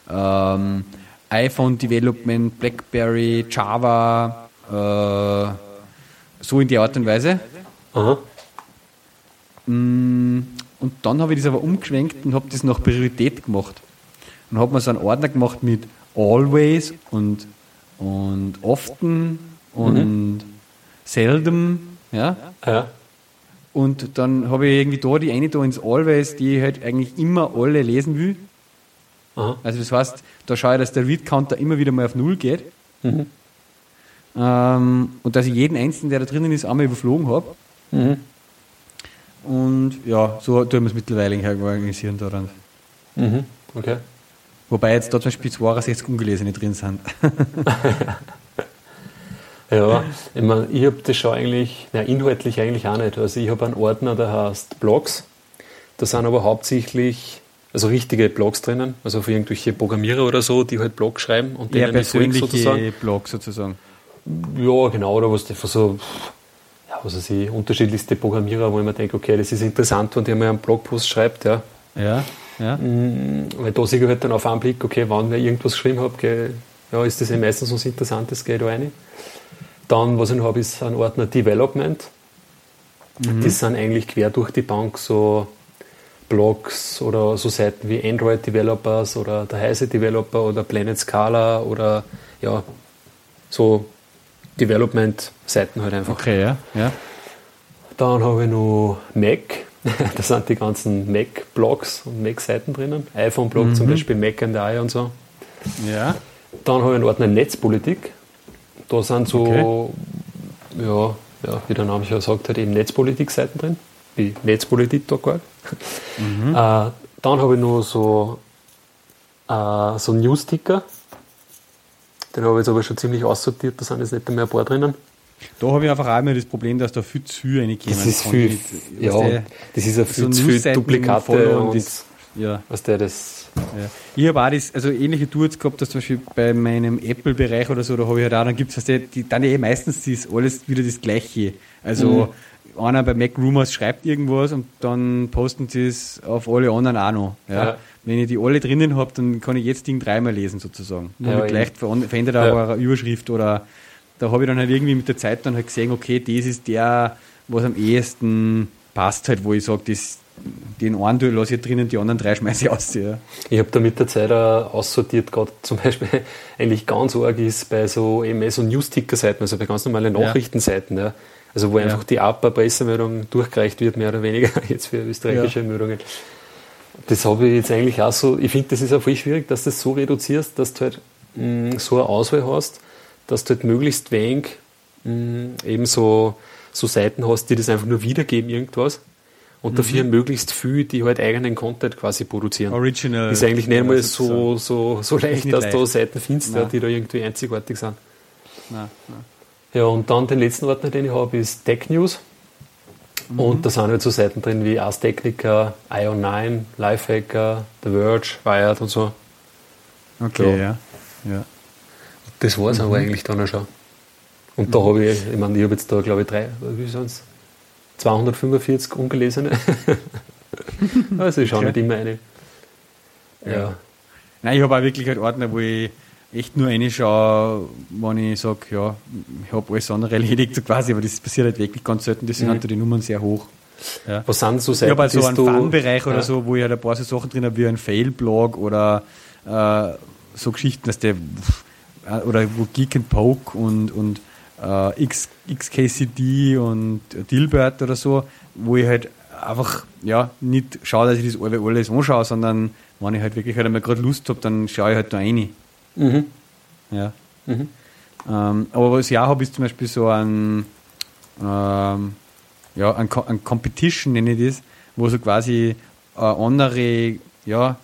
Ähm, iPhone Development, BlackBerry, Java, äh, so in die Art und Weise. Aha. Mm, Und dann habe ich das aber umgeschwenkt und habe das nach Priorität gemacht. Und habe mir so einen Ordner gemacht mit Always und, und Often und Seldom. Ja? Ja. Und dann habe ich irgendwie da die eine da ins Always, die ich halt eigentlich immer alle lesen will. Aha. Also das heißt, da schaue ich, dass der Read-Counter immer wieder mal auf Null geht. Mhm. Ähm, und dass ich jeden einzelnen, der da drinnen ist, einmal überflogen habe. Mhm. Und ja, so tun wir es mittlerweile organisieren daran. Mhm. Okay. Wobei jetzt da zum Beispiel 62 Ungelesene drin sind. Ja, ich meine, ich habe das schon eigentlich, na, inhaltlich eigentlich auch nicht. Also ich habe einen Ordner, der heißt Blogs. Da sind aber hauptsächlich, also richtige Blogs drinnen, also für irgendwelche Programmierer oder so, die halt Blogs schreiben und denen ich folge persönliche sozusagen. Blog sozusagen. Ja, genau, oder was so, ja, was weiß ich, unterschiedlichste Programmierer, wo ich mir denke, okay, das ist interessant, wenn der mal einen Blogpost schreibt, ja. Ja, ja. Mhm. Weil da sehe ich halt dann auf einen Blick, okay, wann wer irgendwas geschrieben hat, gell, ja, ist das ja meistens was Interessantes, geht da rein. Dann, was ich noch habe, ist ein Ordner Development. Das sind eigentlich quer durch die Bank so Blogs oder so Seiten wie Android Developers oder der Heise Developer oder Planet Scala oder ja, so Development-Seiten halt einfach. Okay, ja. ja. Dann habe ich noch Mac. Da sind die ganzen Mac-Blogs und Mac-Seiten drinnen. iPhone-Blog zum Beispiel, Mac and I und so. Ja. Dann habe ich einen Ordner Netzpolitik. Da sind so Okay. ja, ja, wie der Name schon sagt, halt eben Netzpolitik-Seiten drin, wie Netzpolitik.org. Mhm. Äh, dann habe ich noch so, äh, so News-Ticker. Den habe ich jetzt aber schon ziemlich aussortiert, da sind jetzt nicht mehr ein paar drinnen. Da habe ich einfach auch immer das Problem, dass da viel zu viel reinkommen. Das ist viel, nicht, ja, der, das ist ja viel so zu viel Duplikate und, und ja. was der das. Ja. Ich habe auch das, also ähnliche Tools gehabt, dass zum Beispiel bei meinem Apple-Bereich oder so, da habe ich halt auch, dann gibt es, die, dann eh meistens ist alles wieder das Gleiche. Also mhm. einer bei Mac Rumors schreibt irgendwas und dann posten sie es auf alle anderen auch noch. Ja. ja. Wenn ich die alle drinnen habe, dann kann ich jetzt Ding dreimal lesen sozusagen. Nur ja, vielleicht verändert aber eine Überschrift oder da habe ich dann halt irgendwie mit der Zeit dann halt gesehen, okay, das ist der, was am ehesten passt halt, wo ich sage, das, den einen Duell lasse ich drinnen, die anderen drei schmeiße ich aus. Ja. Ich habe da mit der Zeit auch aussortiert, gerade zum Beispiel eigentlich ganz arg ist bei so eben so News-Ticker-Seiten, also bei ganz normalen Nachrichtenseiten, ja. Also wo ja. einfach die APA-Pressemeldung durchgereicht wird, mehr oder weniger, jetzt für österreichische ja. Meldungen. Das habe ich jetzt eigentlich auch so, ich finde, das ist auch voll schwierig, dass du das so reduzierst, dass du halt mh, mm, so eine Auswahl hast, dass du halt möglichst wenig mh, mm, eben so, so Seiten hast, die das einfach nur wiedergeben, irgendwas. Und mhm. dafür möglichst viel, die halt eigenen Content quasi produzieren. Original. Ist eigentlich nicht mal so, so, so leicht, dass du Seiten findest, ja, die da irgendwie einzigartig sind. Nein, nein. Ja, und dann den letzten Ordner, den ich habe, ist Tech News. Mhm. Und da sind halt so Seiten drin wie Ars Technica, IO9, Lifehacker, The Verge, Wired und so. Okay, ja. ja. ja. Das war es mhm. aber eigentlich dann auch schon. Und da habe ich, ich meine, ich habe jetzt da, glaube ich, drei, wie es? 245 ungelesene. also ich schaue okay. nicht immer eine. Ja. ja. Nein, ich habe auch wirklich halt Ordner, wo ich echt nur eine schaue, wenn ich sage, ja, ich habe alles andere erledigt, so quasi, aber das passiert halt wirklich ganz selten, deswegen mhm. die Nummern sehr hoch. Ja. Was sind so Seiten, Ich habe also einen Fun-Bereich oder so, wo ich halt ein paar so Sachen drin habe, wie ein Fail-Blog oder äh, so Geschichten, dass der äh, oder wo Geek and Poke und, und äh, X, XKCD und Dilbert oder so, wo ich halt einfach ja, nicht schaue, dass ich das alles anschaue, sondern wenn ich halt wirklich halt einmal gerade Lust habe, dann schaue ich halt da rein. Mhm. Ja. Mhm. Ähm, aber was ich auch habe, ist zum Beispiel so ein, ähm, ja, ein, ein Competition, nenne ich das, wo so quasi äh, andere ja,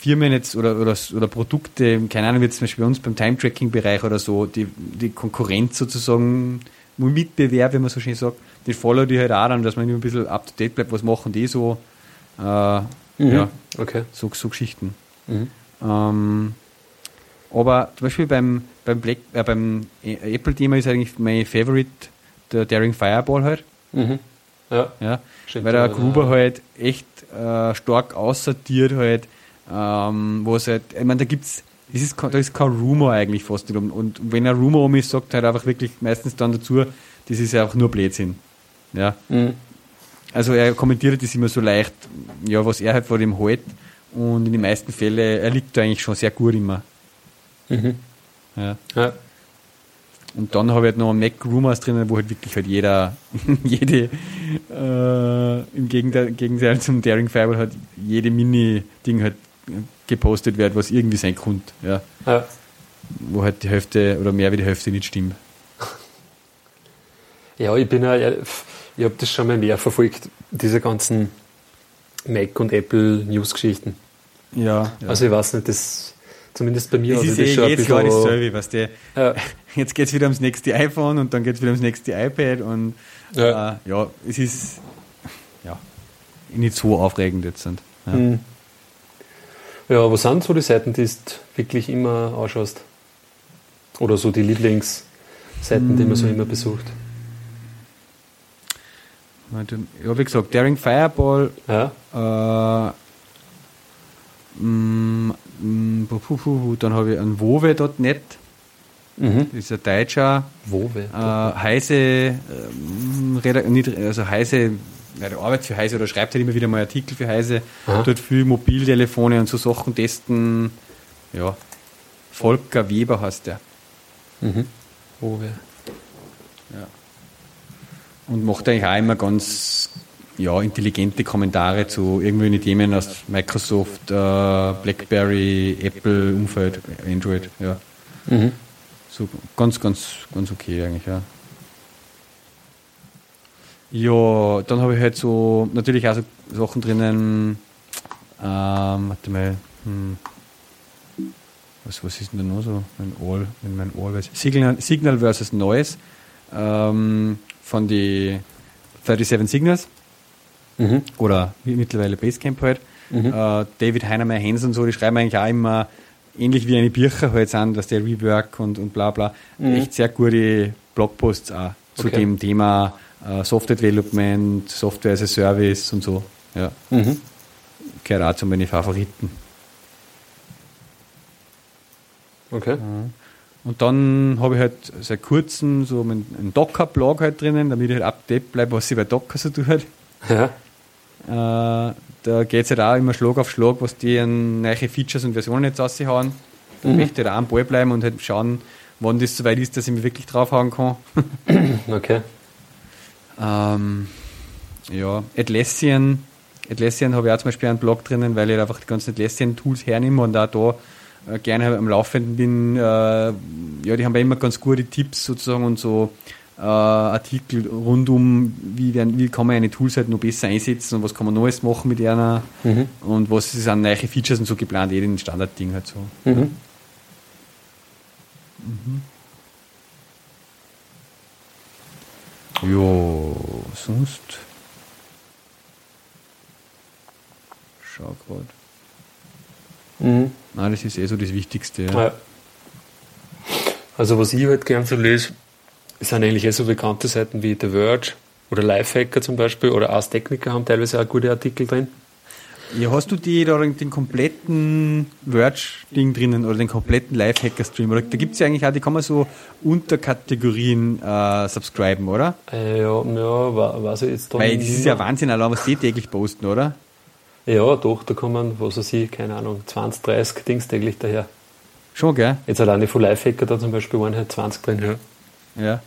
Firmen jetzt oder, oder, oder Produkte, keine Ahnung, wie zum Beispiel bei uns beim Time-Tracking-Bereich oder so, die, die Konkurrenz sozusagen, Mitbewerb, wie man so schön sagt, den follow die halt auch dann, dass man immer ein bisschen up to date bleibt, was machen die so, äh, mhm. ja, okay. so, so Geschichten. Mhm. Ähm, aber zum Beispiel beim, beim, Black, äh, beim Apple-Thema ist eigentlich mein Favorite der Daring Fireball halt. Mhm. Ja. ja weil der Gruber halt echt äh, stark aussortiert halt, ähm, wo es halt, ich meine, da gibt's, das ist, da ist kein Rumor eigentlich fast nicht. Und, und wenn ein Rumor um ist, sagt halt einfach wirklich meistens dann dazu, das ist ja einfach nur Blödsinn. Ja. Mhm. Also er kommentiert das immer so leicht, ja, was er halt vor dem hält. Und in den meisten Fällen, er liegt da eigentlich schon sehr gut immer. Mhm. Ja. ja. Und dann habe ich halt noch Mac Rumors drinnen, wo halt wirklich halt jeder, jede, äh, im Gegenteil, Gegenteil zum Daring Fireball hat jede Mini-Ding halt gepostet wird, was irgendwie sein könnte. Ja. ja. Wo halt die Hälfte oder mehr wie die Hälfte nicht stimmt. Ja, ich bin ja, ich habe das schon mal mehr verfolgt, diese ganzen Mac und Apple News-Geschichten. Ja, ja, Also ich weiß nicht, das zumindest bei mir das ist das eh schon jedes Jahr dasselbe, weißt du. Ja. Jetzt geht es wieder ums nächste iPhone und dann geht es wieder ums nächste iPad und ja, äh, ja es ist ja nicht so aufregend jetzt. Sind. Ja. Mhm. Ja, was sind so die Seiten, die du wirklich immer ausschaust? Oder so die Lieblingsseiten, die man so immer besucht? Ja, wie gesagt, Daring Fireball. Ja. Äh, mm, mm, dann habe ich ein Wove.net. Mhm. Das ist ein Deutscher. Wove. Äh, Heise, äh, also Heise ja, der arbeitet für Heise oder schreibt halt immer wieder mal Artikel für Heise, Aha. tut viel Mobiltelefone und so Sachen testen. Ja, Volker Weber heißt der. Mhm. Owe. Ja. Und macht eigentlich auch immer ganz ja, intelligente Kommentare zu irgendwelchen Themen aus Microsoft, äh, Blackberry, Apple, Umfeld, Android, ja. Mhm. So ganz, ganz, ganz okay eigentlich, ja. Ja, dann habe ich halt so natürlich auch so Sachen drinnen. Ähm, warte mal. Hm. Was, was ist denn da noch so? Mein All, wenn mein All weiß. Signal, Signal versus Noise ähm, von die 37 Signals Mhm. oder mittlerweile Basecamp halt. Äh, David Heinemeier Hens und so, die schreiben eigentlich auch immer ähnlich wie eine Bircher halt an, dass der Rework und, und bla bla. Echt sehr gute Blogposts auch zu Okay. dem Thema Software Development, Software as a Service und so. Ja, Mhm. gehört auch zu meinen Favoriten. Okay. Und dann habe ich halt seit kurzem so einen, Docker-Blog halt drinnen, damit ich halt up to date bleibe, was sie bei Docker so tut. Ja. Äh, da geht es halt auch immer Schlag auf Schlag, was die an neue Features und Versionen jetzt raushauen. Da möchte ich halt auch am Ball bleiben und halt schauen, wann das soweit ist, dass ich mich wirklich draufhauen kann. Okay. Ähm, ja, Atlassian, Atlassian habe ich auch zum Beispiel einen Blog drinnen, weil ich einfach die ganzen Atlassian-Tools hernehme und auch da äh, gerne am Laufenden bin. Äh, ja, die haben ja immer ganz gute Tipps sozusagen und so äh, Artikel rund um, wie, werden, wie kann man eine Tools halt noch besser einsetzen und was kann man Neues machen mit einer Mhm. und was ist an neue Features und so geplant, eh den Standardding halt so. Mhm. Jo, sonst. Schau grad. Mhm. Nein, das ist eh so das Wichtigste. Ja. Ja. Also was ich halt gern so lese, sind eigentlich eh so bekannte Seiten wie The Verge oder Lifehacker zum Beispiel oder Ars Technica haben teilweise auch gute Artikel drin. Ja, hast du die da den kompletten Verge-Ding drinnen oder den kompletten Lifehacker-Stream? Oder da gibt es ja eigentlich auch, die kann man so Unterkategorien äh, subscriben, oder? Äh, ja, ja, weiß ich jetzt da Weil das ist ja. Wahnsinn, allein was die täglich posten, oder? Ja, doch, da kommen, was weiß ich, keine Ahnung, 20, 30 Dings täglich daher. Schon, gell? Jetzt alleine von Lifehacker da zum Beispiel waren halt 20 drin. Ja. Ja.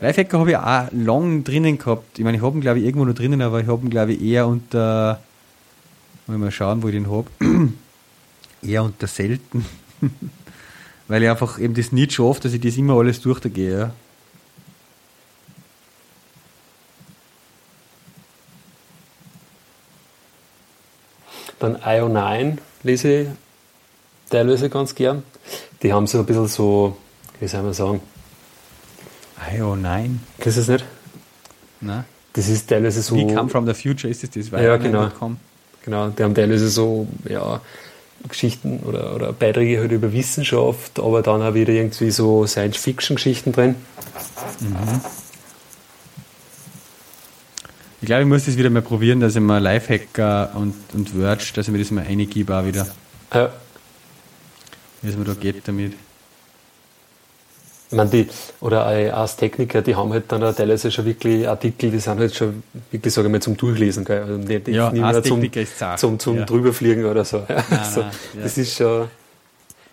Lifehacker habe ich auch lang drinnen gehabt. Ich meine, ich habe ihn, glaube ich, irgendwo noch drinnen, aber ich habe ihn, glaube ich, eher unter. Ich mal schauen, wo ich den habe. eher unter selten. Weil ich einfach eben das nicht schaffe, dass ich das immer alles durchgehe. Ja. Dann IO9 lese ich teilweise ganz gern. Die haben so ein bisschen so, wie soll man sagen, IO 9. das ist nicht? Na? Das ist teilweise so. We come from the future, ist das das? Ja, genau. .com? Genau, die haben teilweise so, ja, Geschichten oder, oder Beiträge halt über Wissenschaft, aber dann auch wieder irgendwie so Science-Fiction-Geschichten drin. Ich glaube, ich muss das wieder mal probieren, dass ich mal Lifehacker und, und Verge, dass ich mir das mal reingebe auch wieder. Ja, Wie es mir da geht damit. Ich meine, die, oder als Techniker, die haben halt dann teilweise schon wirklich Artikel, die sind halt schon wirklich, sage ich mal, zum Durchlesen, gell? Also nicht, Ja, nicht nur zum, zum, zum Ja. Drüberfliegen oder so. Ja, also, nein, ja. Das ist schon.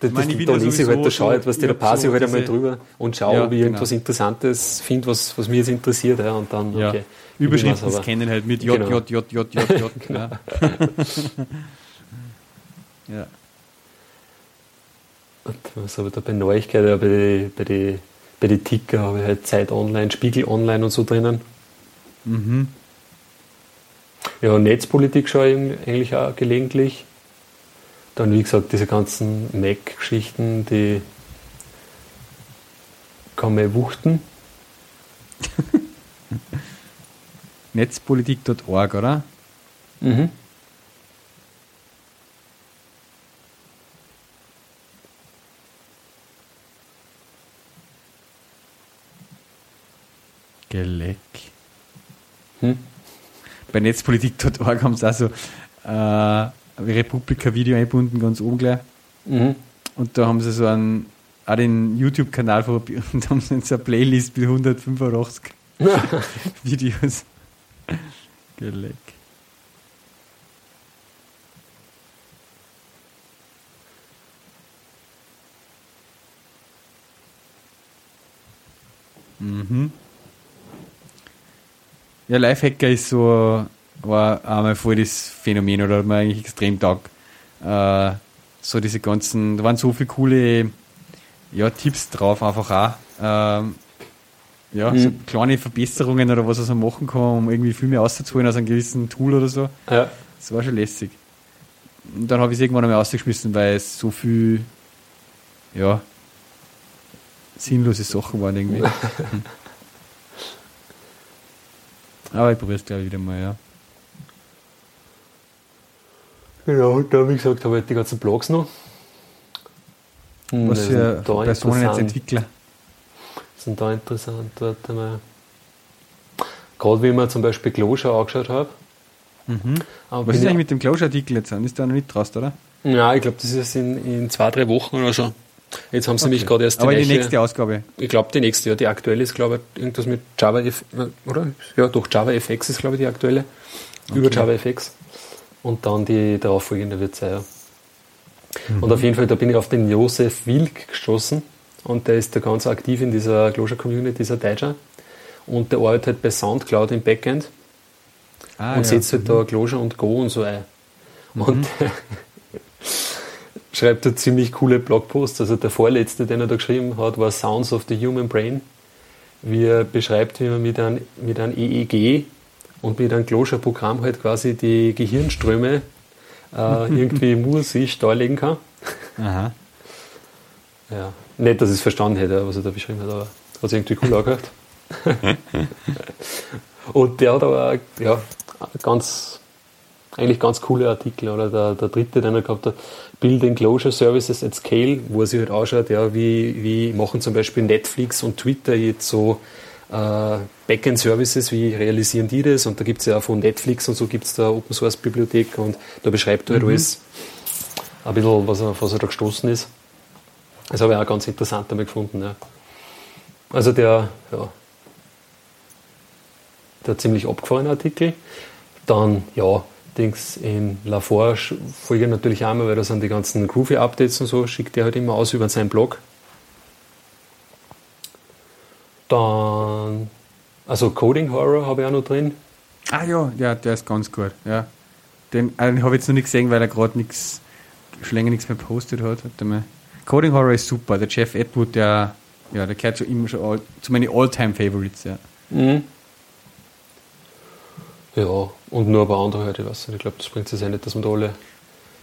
Das, meine, bin da lese ich halt, da schaue ich, so- was die, da passe ich halt einmal drüber und schaue, Ja, ob ich irgendwas genau. Interessantes finde, was, was mich jetzt interessiert. Ja, und dann, okay. Überschriften scannen halt mit J, Genau. J, J, J, J, J. ja. ja. Und Was habe ich da bei Neuigkeiten, bei den bei die, bei die Ticker habe ich halt Zeit Online, Spiegel Online und so drinnen. Mhm. Ja, Netzpolitik schaue ich eigentlich auch gelegentlich. Dann, wie gesagt, diese ganzen Mac-Geschichten, die kann man wuchten. Netzpolitik.org, oder? Mhm. Geleck. Hm? Bei Netzpolitik.org haben sie auch so äh, Republika-Video eingebunden, ganz oben gleich. Mhm. Und da haben sie so einen, auch den YouTube-Kanal von und haben sie so eine Playlist mit 185 Videos. Geleck. Mhm. Ja, Lifehacker ist so, war einmal voll das Phänomen oder hat mir eigentlich extrem taugt. Äh, so diese ganzen, da waren so viele coole ja, Tipps drauf, einfach auch. Ähm, ja, mhm. so kleine Verbesserungen oder was er so machen kann, um irgendwie viel mehr auszuholen aus einem gewissen Tool oder so. Ja. Das war schon lässig. Und dann habe ich es irgendwann einmal ausgeschmissen, weil es so viel, ja, sinnlose Sachen waren irgendwie. Aber ich probiere es glaube ich wieder mal, ja. Genau, und da, wie gesagt, habe ich die ganzen Blogs noch. Hm, Was für Personen jetzt Entwickler? sind da interessant? Warte mal. Gerade wie mir zum Beispiel Closure angeschaut habe. Mhm. Was ist eigentlich mit dem Closure-Artikel jetzt? Ist da noch nicht draußen, oder? Ja, ich glaube, das ist in, in zwei, drei Wochen oder so. Jetzt haben sie okay. mich gerade erst die Aber die nächste Ausgabe? Ich glaube, die nächste, ja. Die aktuelle ist, glaube ich, irgendwas mit Java, oder? Ja, doch, Java FX ist, glaube ich, die aktuelle. Okay. Über Java FX. Und dann die darauffolgende wird sein, ja. Mhm. Und auf jeden Fall, da bin ich auf den Josef Wilk gestoßen. Und der ist da ganz aktiv in dieser Closure Community, dieser Deutscher. Und der arbeitet halt bei Soundcloud im Backend. Ah, und ja. setzt halt mhm. da Closure und Go und so ein. Mhm. Schreibt da ziemlich coole Blogposts. Also der vorletzte, den er da geschrieben hat, war Sounds of the Human Brain. Wie er beschreibt, wie man mit einem, mit einem EEG und mit einem Closure-Programm halt quasi die Gehirnströme äh, irgendwie musisch darlegen kann. Aha. Ja. Nicht, dass ich es verstanden hätte, was er da beschrieben hat, aber hat sich irgendwie cool angehört. und der hat aber ja, ganz, eigentlich ganz coole Artikel. Oder der, der dritte, den er gehabt hat, Building Closure Services at Scale, wo er sich halt anschaut, ja, wie, wie machen zum Beispiel Netflix und Twitter jetzt so äh, Backend-Services, wie realisieren die das? Und da gibt es ja auch von Netflix und so gibt es da Open Source Bibliothek und da beschreibt er halt mhm. alles ein bisschen, was er, was er da gestoßen ist. Das habe ich auch ganz interessant damit gefunden. Ja. Also der, ja, der ziemlich abgefahrene Artikel. Dann, ja, Dings in LaForge folge ich natürlich auch mal, weil da sind die ganzen Groovy-Updates und so, schickt er halt immer aus über seinen Blog. Dann, also Coding Horror habe ich auch noch drin. Ah ja, ja, der ist ganz gut, ja. Den, äh, den habe ich jetzt noch nicht gesehen, weil er gerade nichts, schon länger nichts mehr postet hat. Coding Horror ist super. Der Jeff Edwood, der, ja, der gehört schon immer schon all, zu meinen All-Time-Favorites, ja. Mhm. Ja, und nur ein paar andere halt, ich weiß nicht. Ich glaube, das bringt es ja nicht, dass man da alle.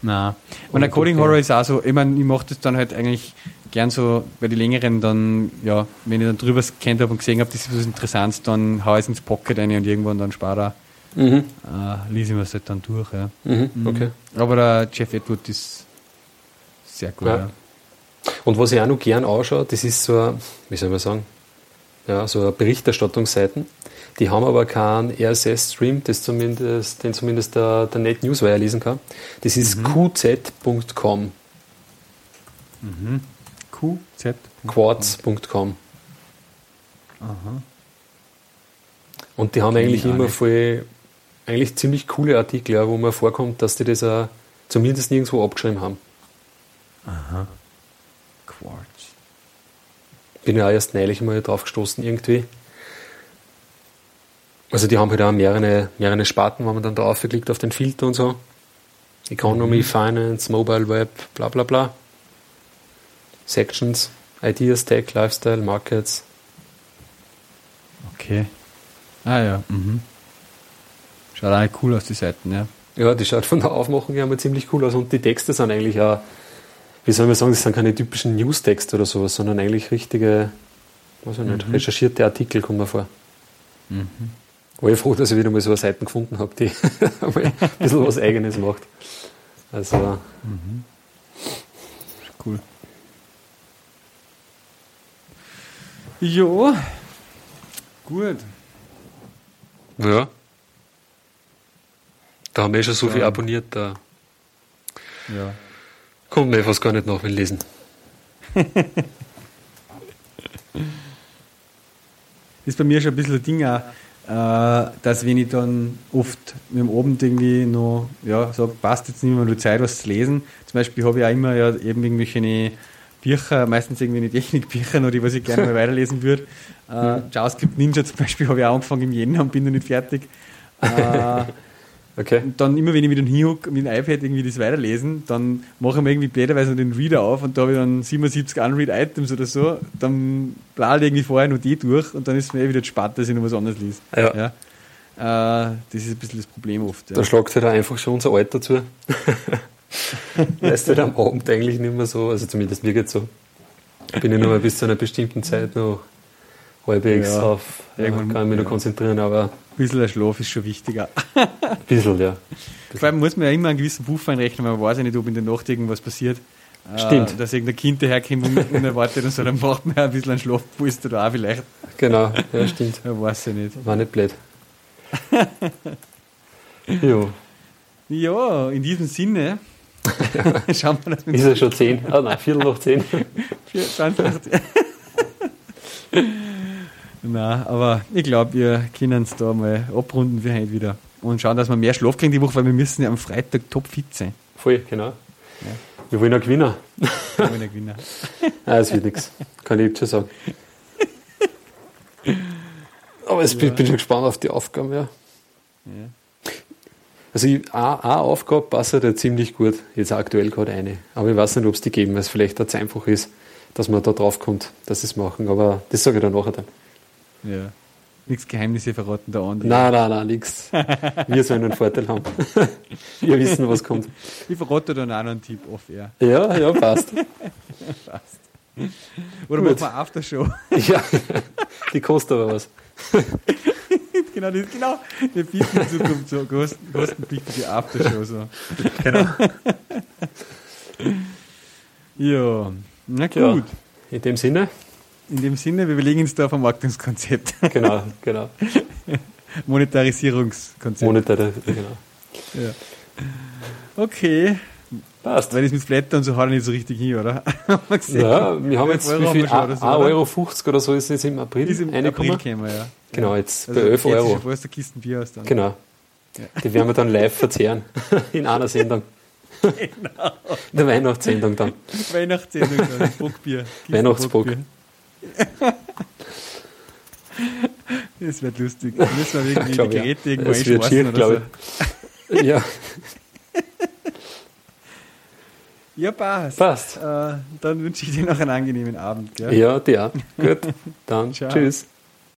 Nein. Und der Coding Horror ist auch so, ich meine, ich mache das dann halt eigentlich gern so bei den längeren, dann, ja, wenn ich dann drüber gescannt habe und gesehen habe, das ist was Interessantes, dann haue ich es ins Pocket rein und irgendwann dann spare mhm. äh, lese ich mir es halt dann durch. Ja. Mhm, mhm. okay. Aber der Jeff Edward ist sehr gut. Ja. Ja. Und was ich auch noch gern anschaue, das ist so, wie soll man sagen, ja, so eine Berichterstattungsseiten. Die haben aber keinen RSS-Stream, zumindest, den zumindest der, der Net Newswire lesen kann. Das ist mhm. qz.com. Mhm. QZ. Quartz.com. Aha. Und die haben eigentlich immer voll, eigentlich ziemlich coole Artikel, wo man vorkommt, dass die das auch zumindest nirgendwo abgeschrieben haben. Aha. Quartz. Bin ja auch erst neulich mal drauf gestoßen irgendwie. Also die haben halt auch mehrere, mehrere Sparten, wo man dann drauf geklickt auf den Filter und so. Economy, mhm. Finance, Mobile Web, bla bla bla. Sections, Ideas, Tech, Lifestyle, Markets. Okay. Ah ja. Mhm. Schaut eigentlich cool aus, die Seiten, ja. Ja, die schaut von der Aufmachung her mal ziemlich cool aus und die Texte sind eigentlich auch, wie soll man sagen, das sind keine typischen News-Texte oder sowas, sondern eigentlich richtige, weiß ich nicht, mhm. recherchierte Artikel kommen mir vor. Mhm. War ich froh, dass ich wieder mal so eine Seite gefunden habe, die ein bisschen was Eigenes macht. Also. Mhm. Cool. Jo. Gut. Ja. Da haben wir schon so ja. viel abonniert, da ja. kommt mir fast gar nicht nach mit Lesen. ist bei mir schon ein bisschen ein Ding auch, dass wenn ich dann oft mit dem Abend irgendwie noch ja, sage, passt jetzt nicht mehr nur Zeit, was zu lesen. Zum Beispiel habe ich auch immer ja eben irgendwelche Bücher, meistens irgendwie Technikbücher, noch die, was ich gerne mal weiterlesen würde. Äh, JavaScript Ninja zum Beispiel habe ich auch angefangen im Jänner und bin noch nicht fertig. Äh, Okay. Und dann immer, wenn ich wieder hinhucke mit dem iPad irgendwie das weiterlesen, dann mache ich mir irgendwie blöderweise den Reader auf und da habe ich dann 77 Unread Items oder so, dann plane ich irgendwie vorher noch die durch und dann ist mir eh wieder spannend, dass ich noch was anderes lese. Ja. Äh, das ist ein bisschen das Problem oft. Ja. Da schlagt halt einfach schon unser Alter zu. weißt du, halt am Abend eigentlich nicht mehr so, also zumindest mir geht so. Bin ich nur mal bis zu einer bestimmten Zeit noch halbwegs Ja. auf, Irgendwann- kann ich mich noch ja. konzentrieren, aber Ein bisschen der Schlaf ist schon wichtiger. ein bisschen, ja. Vor allem muss man ja immer einen gewissen Puffer einrechnen, weil man weiß ja nicht, ob in der Nacht irgendwas passiert. Äh, Stimmt. dass irgendein Kind daherkommt un- unerwartet und so, dann braucht man ja ein bisschen einen Schlafpolster da auch vielleicht. Genau, ja, stimmt. Ja, weiß ich nicht. War nicht blöd. jo, Ja, in diesem Sinne schauen wir, dass wir ist ja schon 10. Ah nein, Viertel nach 10. Vier- 20. Nein, aber ich glaube, wir können es da mal abrunden für heute wieder. Und schauen, dass wir mehr Schlaf kriegen die Woche, weil wir müssen ja am Freitag topfit sein. Voll, genau. Wir wollen gewinnen. wenn wir gewinnen. Ah, es wird nichts. Kann ich jetzt schon sagen. Aber ich bin, bin schon gespannt auf die Aufgaben, ja. Ja. Also ich- eine, eine Aufgabe passt ja ziemlich gut, jetzt aktuell gerade eine. Aber ich weiß nicht, ob es die geben, weil es vielleicht auch zu einfach ist, dass man da drauf kommt, dass sie es machen. Aber das sage ich dann nachher dann. Ja. Nichts Geheimnisse verraten da an. Nein, nein, nein, nix. Wir sollen einen Vorteil haben. Wir wissen, was kommt. Ich verrate dann auch noch einen Tipp off air. Ja, ja, passt. Passt. Oder Gut. machen wir Aftershow. Ja, die kostet aber was. genau, das ist genau. Der Bild in Zukunft so kosten- kostenpflichtige Aftershow. So. Genau. Ja, na gut. Ja. In dem Sinne, In dem Sinne, wir überlegen uns da ein Vermarktungskonzept. genau, genau. Monetarisierungskonzept. Monetär, genau. ja. Okay. Passt. Weil das mit Flatter und so haut nicht so richtig hin, oder? Wir. Ja, wir haben jetzt, Euro wie viel? wir schon oder 1,50 so, oder? Euro 50 oder so ist jetzt im April Ist im April gekommen, ja. Genau, jetzt Also bei 11 jetzt ist Euro. fast eine Kisten Bier aus dann. Genau. Ja. Die werden wir dann live verzehren. In einer Sendung. Genau. In der Weihnachtssendung dann. Weihnachtssendung, dann, Bockbier. Weihnachtsbock. Das wird lustig. Da müssen wir irgendwie Glaub die ja. Geräte irgendwo Es wird schier, oder so. ich. Ja, Ja, passt. passt. Äh, dann wünsche ich dir noch einen angenehmen Abend. Gell? Ja, der. Gut. Dann tschüss.